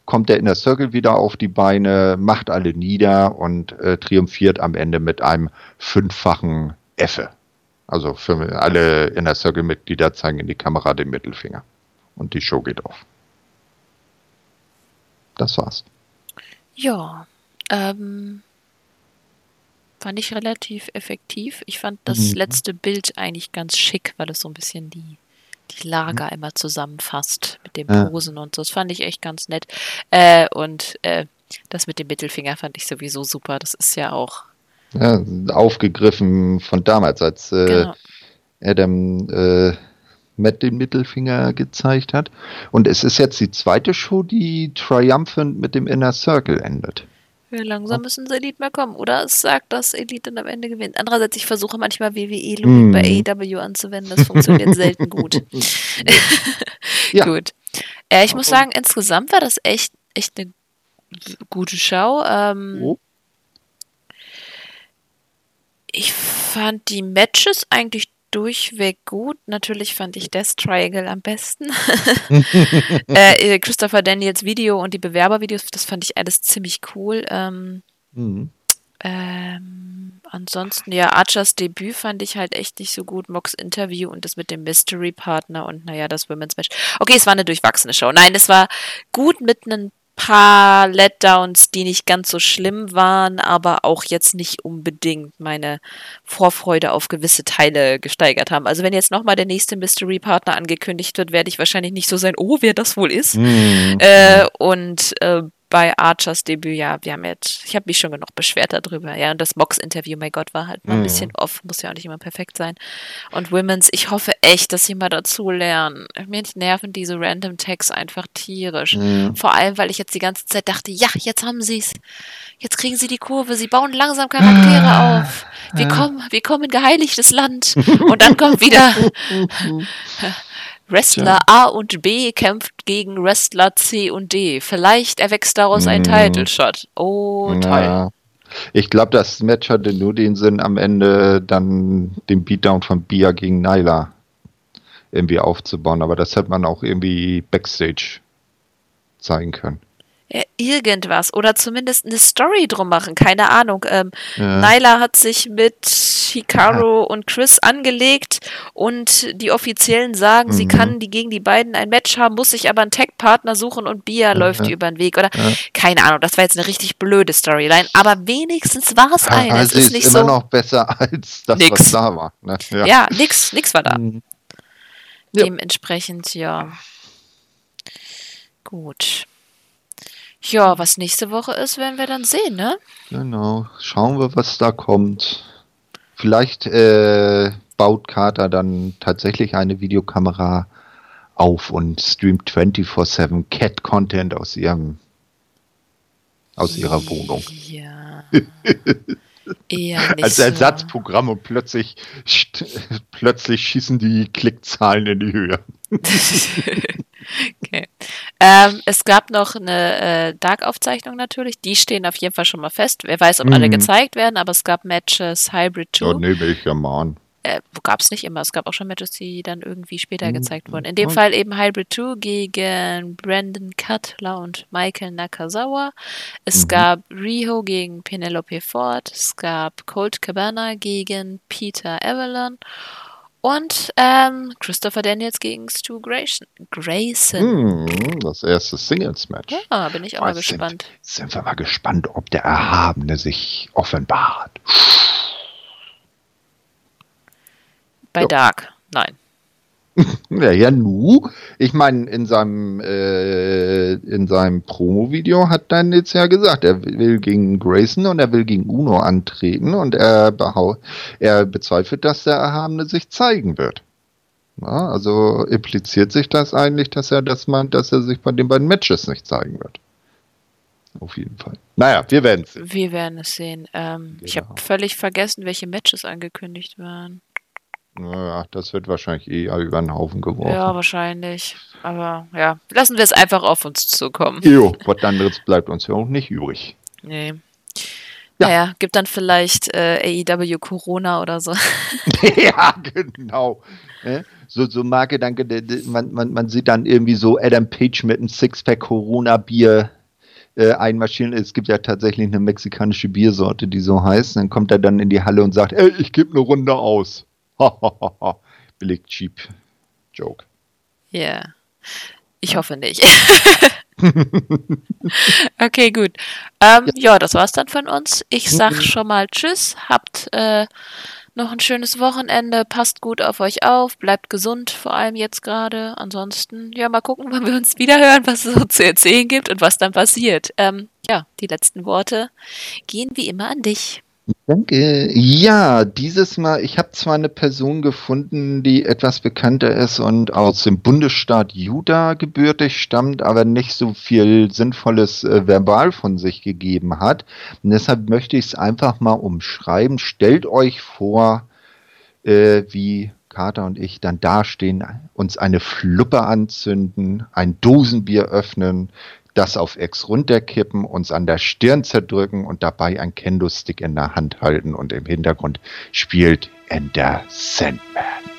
kommt er der Circle wieder auf die Beine, macht alle nieder und äh, triumphiert am Ende mit einem fünffachen Effe. Also für alle in der Circle-Mitglieder zeigen in die Kamera den Mittelfinger. Und die Show geht auf. Das war's. Ja, ähm, Fand ich relativ effektiv. Ich fand das mhm. letzte Bild eigentlich ganz schick, weil es so ein bisschen die, die Lager mhm. immer zusammenfasst mit den Posen ja. und so. Das fand ich echt ganz nett. Äh, und äh, das mit dem Mittelfinger fand ich sowieso super. Das ist ja auch. Ja, aufgegriffen von damals, als äh, genau. Adam äh, Matt den Mittelfinger gezeigt hat. Und es ist jetzt die zweite Show, die triumphant mit dem Inner Circle endet. Ja, langsam müssen sie Elite mehr kommen. Oder es sagt, dass Elite dann am Ende gewinnt. Andererseits, ich versuche manchmal WWE-Logik mm. bei AEW anzuwenden. Das funktioniert selten gut. ja. Gut. Äh, ich muss sagen, insgesamt war das echt, echt eine gute Show. Ähm, oh. Ich fand die Matches eigentlich durchweg gut. Natürlich fand ich Death Triangle am besten. Äh, äh, Christopher Daniels Video und die Bewerbervideos, das fand ich alles ziemlich cool. Ähm, mhm. ähm, ansonsten, ja, Archers Debüt fand ich halt echt nicht so gut. Mox Interview und das mit dem Mystery Partner und naja, das Women's Match. Okay, es war eine durchwachsene Show. Nein, es war gut mit einem paar Letdowns, die nicht ganz so schlimm waren, aber auch jetzt nicht unbedingt meine Vorfreude auf gewisse Teile gesteigert haben. Also wenn jetzt nochmal der nächste Mystery Partner angekündigt wird, werde ich wahrscheinlich nicht so sein, oh, wer das wohl ist. Mhm. Äh, und äh, bei Archers Debüt, ja, wir haben jetzt, ich habe mich schon genug beschwert darüber, ja, und das Mox-Interview, mein Gott, war halt mal ein mhm. bisschen off, muss ja auch nicht immer perfekt sein. Und Women's, ich hoffe echt, dass sie mal dazu lernen. Mir nerven diese Random Tags einfach tierisch. Mhm. Vor allem, weil ich jetzt die ganze Zeit dachte, ja, jetzt haben sie es. Jetzt kriegen sie die Kurve, sie bauen langsam Charaktere ah, auf. Wir ja. kommen, wir kommen in geheiligtes Land. Und dann kommt wieder Wrestler A und B kämpft gegen Wrestler C und D. Vielleicht erwächst daraus ein mm. Title Shot. Oh, toll. Ja. Ich glaube, das Match hatte nur den Sinn, am Ende dann den Beatdown von Bia gegen Nyla irgendwie aufzubauen. Aber das hätte man auch irgendwie Backstage zeigen können. Ja, irgendwas oder zumindest eine Story drum machen, keine Ahnung. Ähm, ja. Nyla hat sich mit Hikaru ja. und Chris angelegt und die Offiziellen sagen, mhm. sie kann die gegen die beiden ein Match haben, muss sich aber einen Tag-Partner suchen und Bia läuft über den Weg oder keine Ahnung, das war jetzt eine richtig blöde Storyline, aber wenigstens war es eine. Also es ist, ist immer so noch besser als das, nix. was da war. Ne? Ja. nix, nix war da. Mhm. Dementsprechend, ja. Gut. Ja, was nächste Woche ist, werden wir dann sehen, ne? Genau. Schauen wir, was da kommt. Vielleicht äh, baut Carter dann tatsächlich eine Videokamera auf und streamt 24-7 Cat-Content aus ihrem aus ihrer Wohnung. Ja. Als Ersatzprogramm so. und plötzlich, plötzlich schießen die Klickzahlen in die Höhe. okay. Ähm, es gab noch eine äh, Dark-Aufzeichnung natürlich. Die stehen auf jeden Fall schon mal fest. Wer weiß, ob mhm. alle gezeigt werden, aber es gab Matches Hybrid 2. Ja, nee, will ich ja mal Äh, gab es nicht immer. Es gab auch schon Matches, die dann irgendwie später mhm. gezeigt wurden. In dem Fall eben Hybrid 2 gegen Brandon Cutler und Michael Nakazawa. Es mhm. gab Riho gegen Penelope Ford. Es gab Colt Cabana gegen Peter Avalon. Und ähm, Christopher Daniels gegen Stu Grayson. Grayson. Mm, das erste Singles-Match. Ja, bin ich auch mal gespannt. Sind, sind wir mal gespannt, ob der Erhabene sich offenbart. Bei so. Dark, nein. Ja, ja, nu. Ich meine, in seinem, äh, in seinem Promo-Video hat dann jetzt ja gesagt, er will gegen Grayson und er will gegen Uno antreten und er, er bezweifelt, dass der Erhabene sich zeigen wird. Ja, also impliziert sich das eigentlich, dass er das meint, dass er sich bei den beiden Matches nicht zeigen wird. Auf jeden Fall. Naja, wir werden es sehen. Wir werden es sehen. Ähm, genau. Ich habe völlig vergessen, welche Matches angekündigt waren. Naja, das wird wahrscheinlich eh über den Haufen geworfen. Ja, wahrscheinlich. Aber ja, lassen wir es einfach auf uns zukommen. Jo, was anderes bleibt uns ja auch nicht übrig. Nee. Ja. Naja, gibt dann vielleicht äh, AEW Corona oder so. ja, genau. So, so Marke-Danke, man, man, man sieht dann irgendwie so Adam Page mit einem Sixpack Corona-Bier äh, einmarschieren. Es gibt ja tatsächlich eine mexikanische Biersorte, die so heißt. Dann kommt er dann in die Halle und sagt, ey, ich gebe eine Runde aus. Billig cheap Joke. Ja. Yeah. Ich hoffe nicht. okay, gut. Ähm, ja. ja. das war's dann von uns. Ich sag mhm. schon mal Tschüss. Habt äh, noch ein schönes Wochenende. Passt gut auf euch auf. Bleibt gesund, vor allem jetzt gerade. Ansonsten, ja, mal gucken, wann wir uns wieder hören, was es so zu erzählen gibt und was dann passiert. Ähm, ja, die letzten Worte gehen wie immer an dich. Danke. Ja, dieses Mal, ich habe zwar eine Person gefunden, die etwas bekannter ist und aus dem Bundesstaat Utah gebürtig stammt, aber nicht so viel Sinnvolles äh, verbal von sich gegeben hat. Und deshalb möchte ich es einfach mal umschreiben. Stellt euch vor, äh, wie Kater und ich dann dastehen, uns eine Fluppe anzünden, ein Dosenbier öffnen, das auf X runterkippen, uns an der Stirn zerdrücken und dabei ein Kendo-Stick in der Hand halten und im Hintergrund spielt Ender Sandman.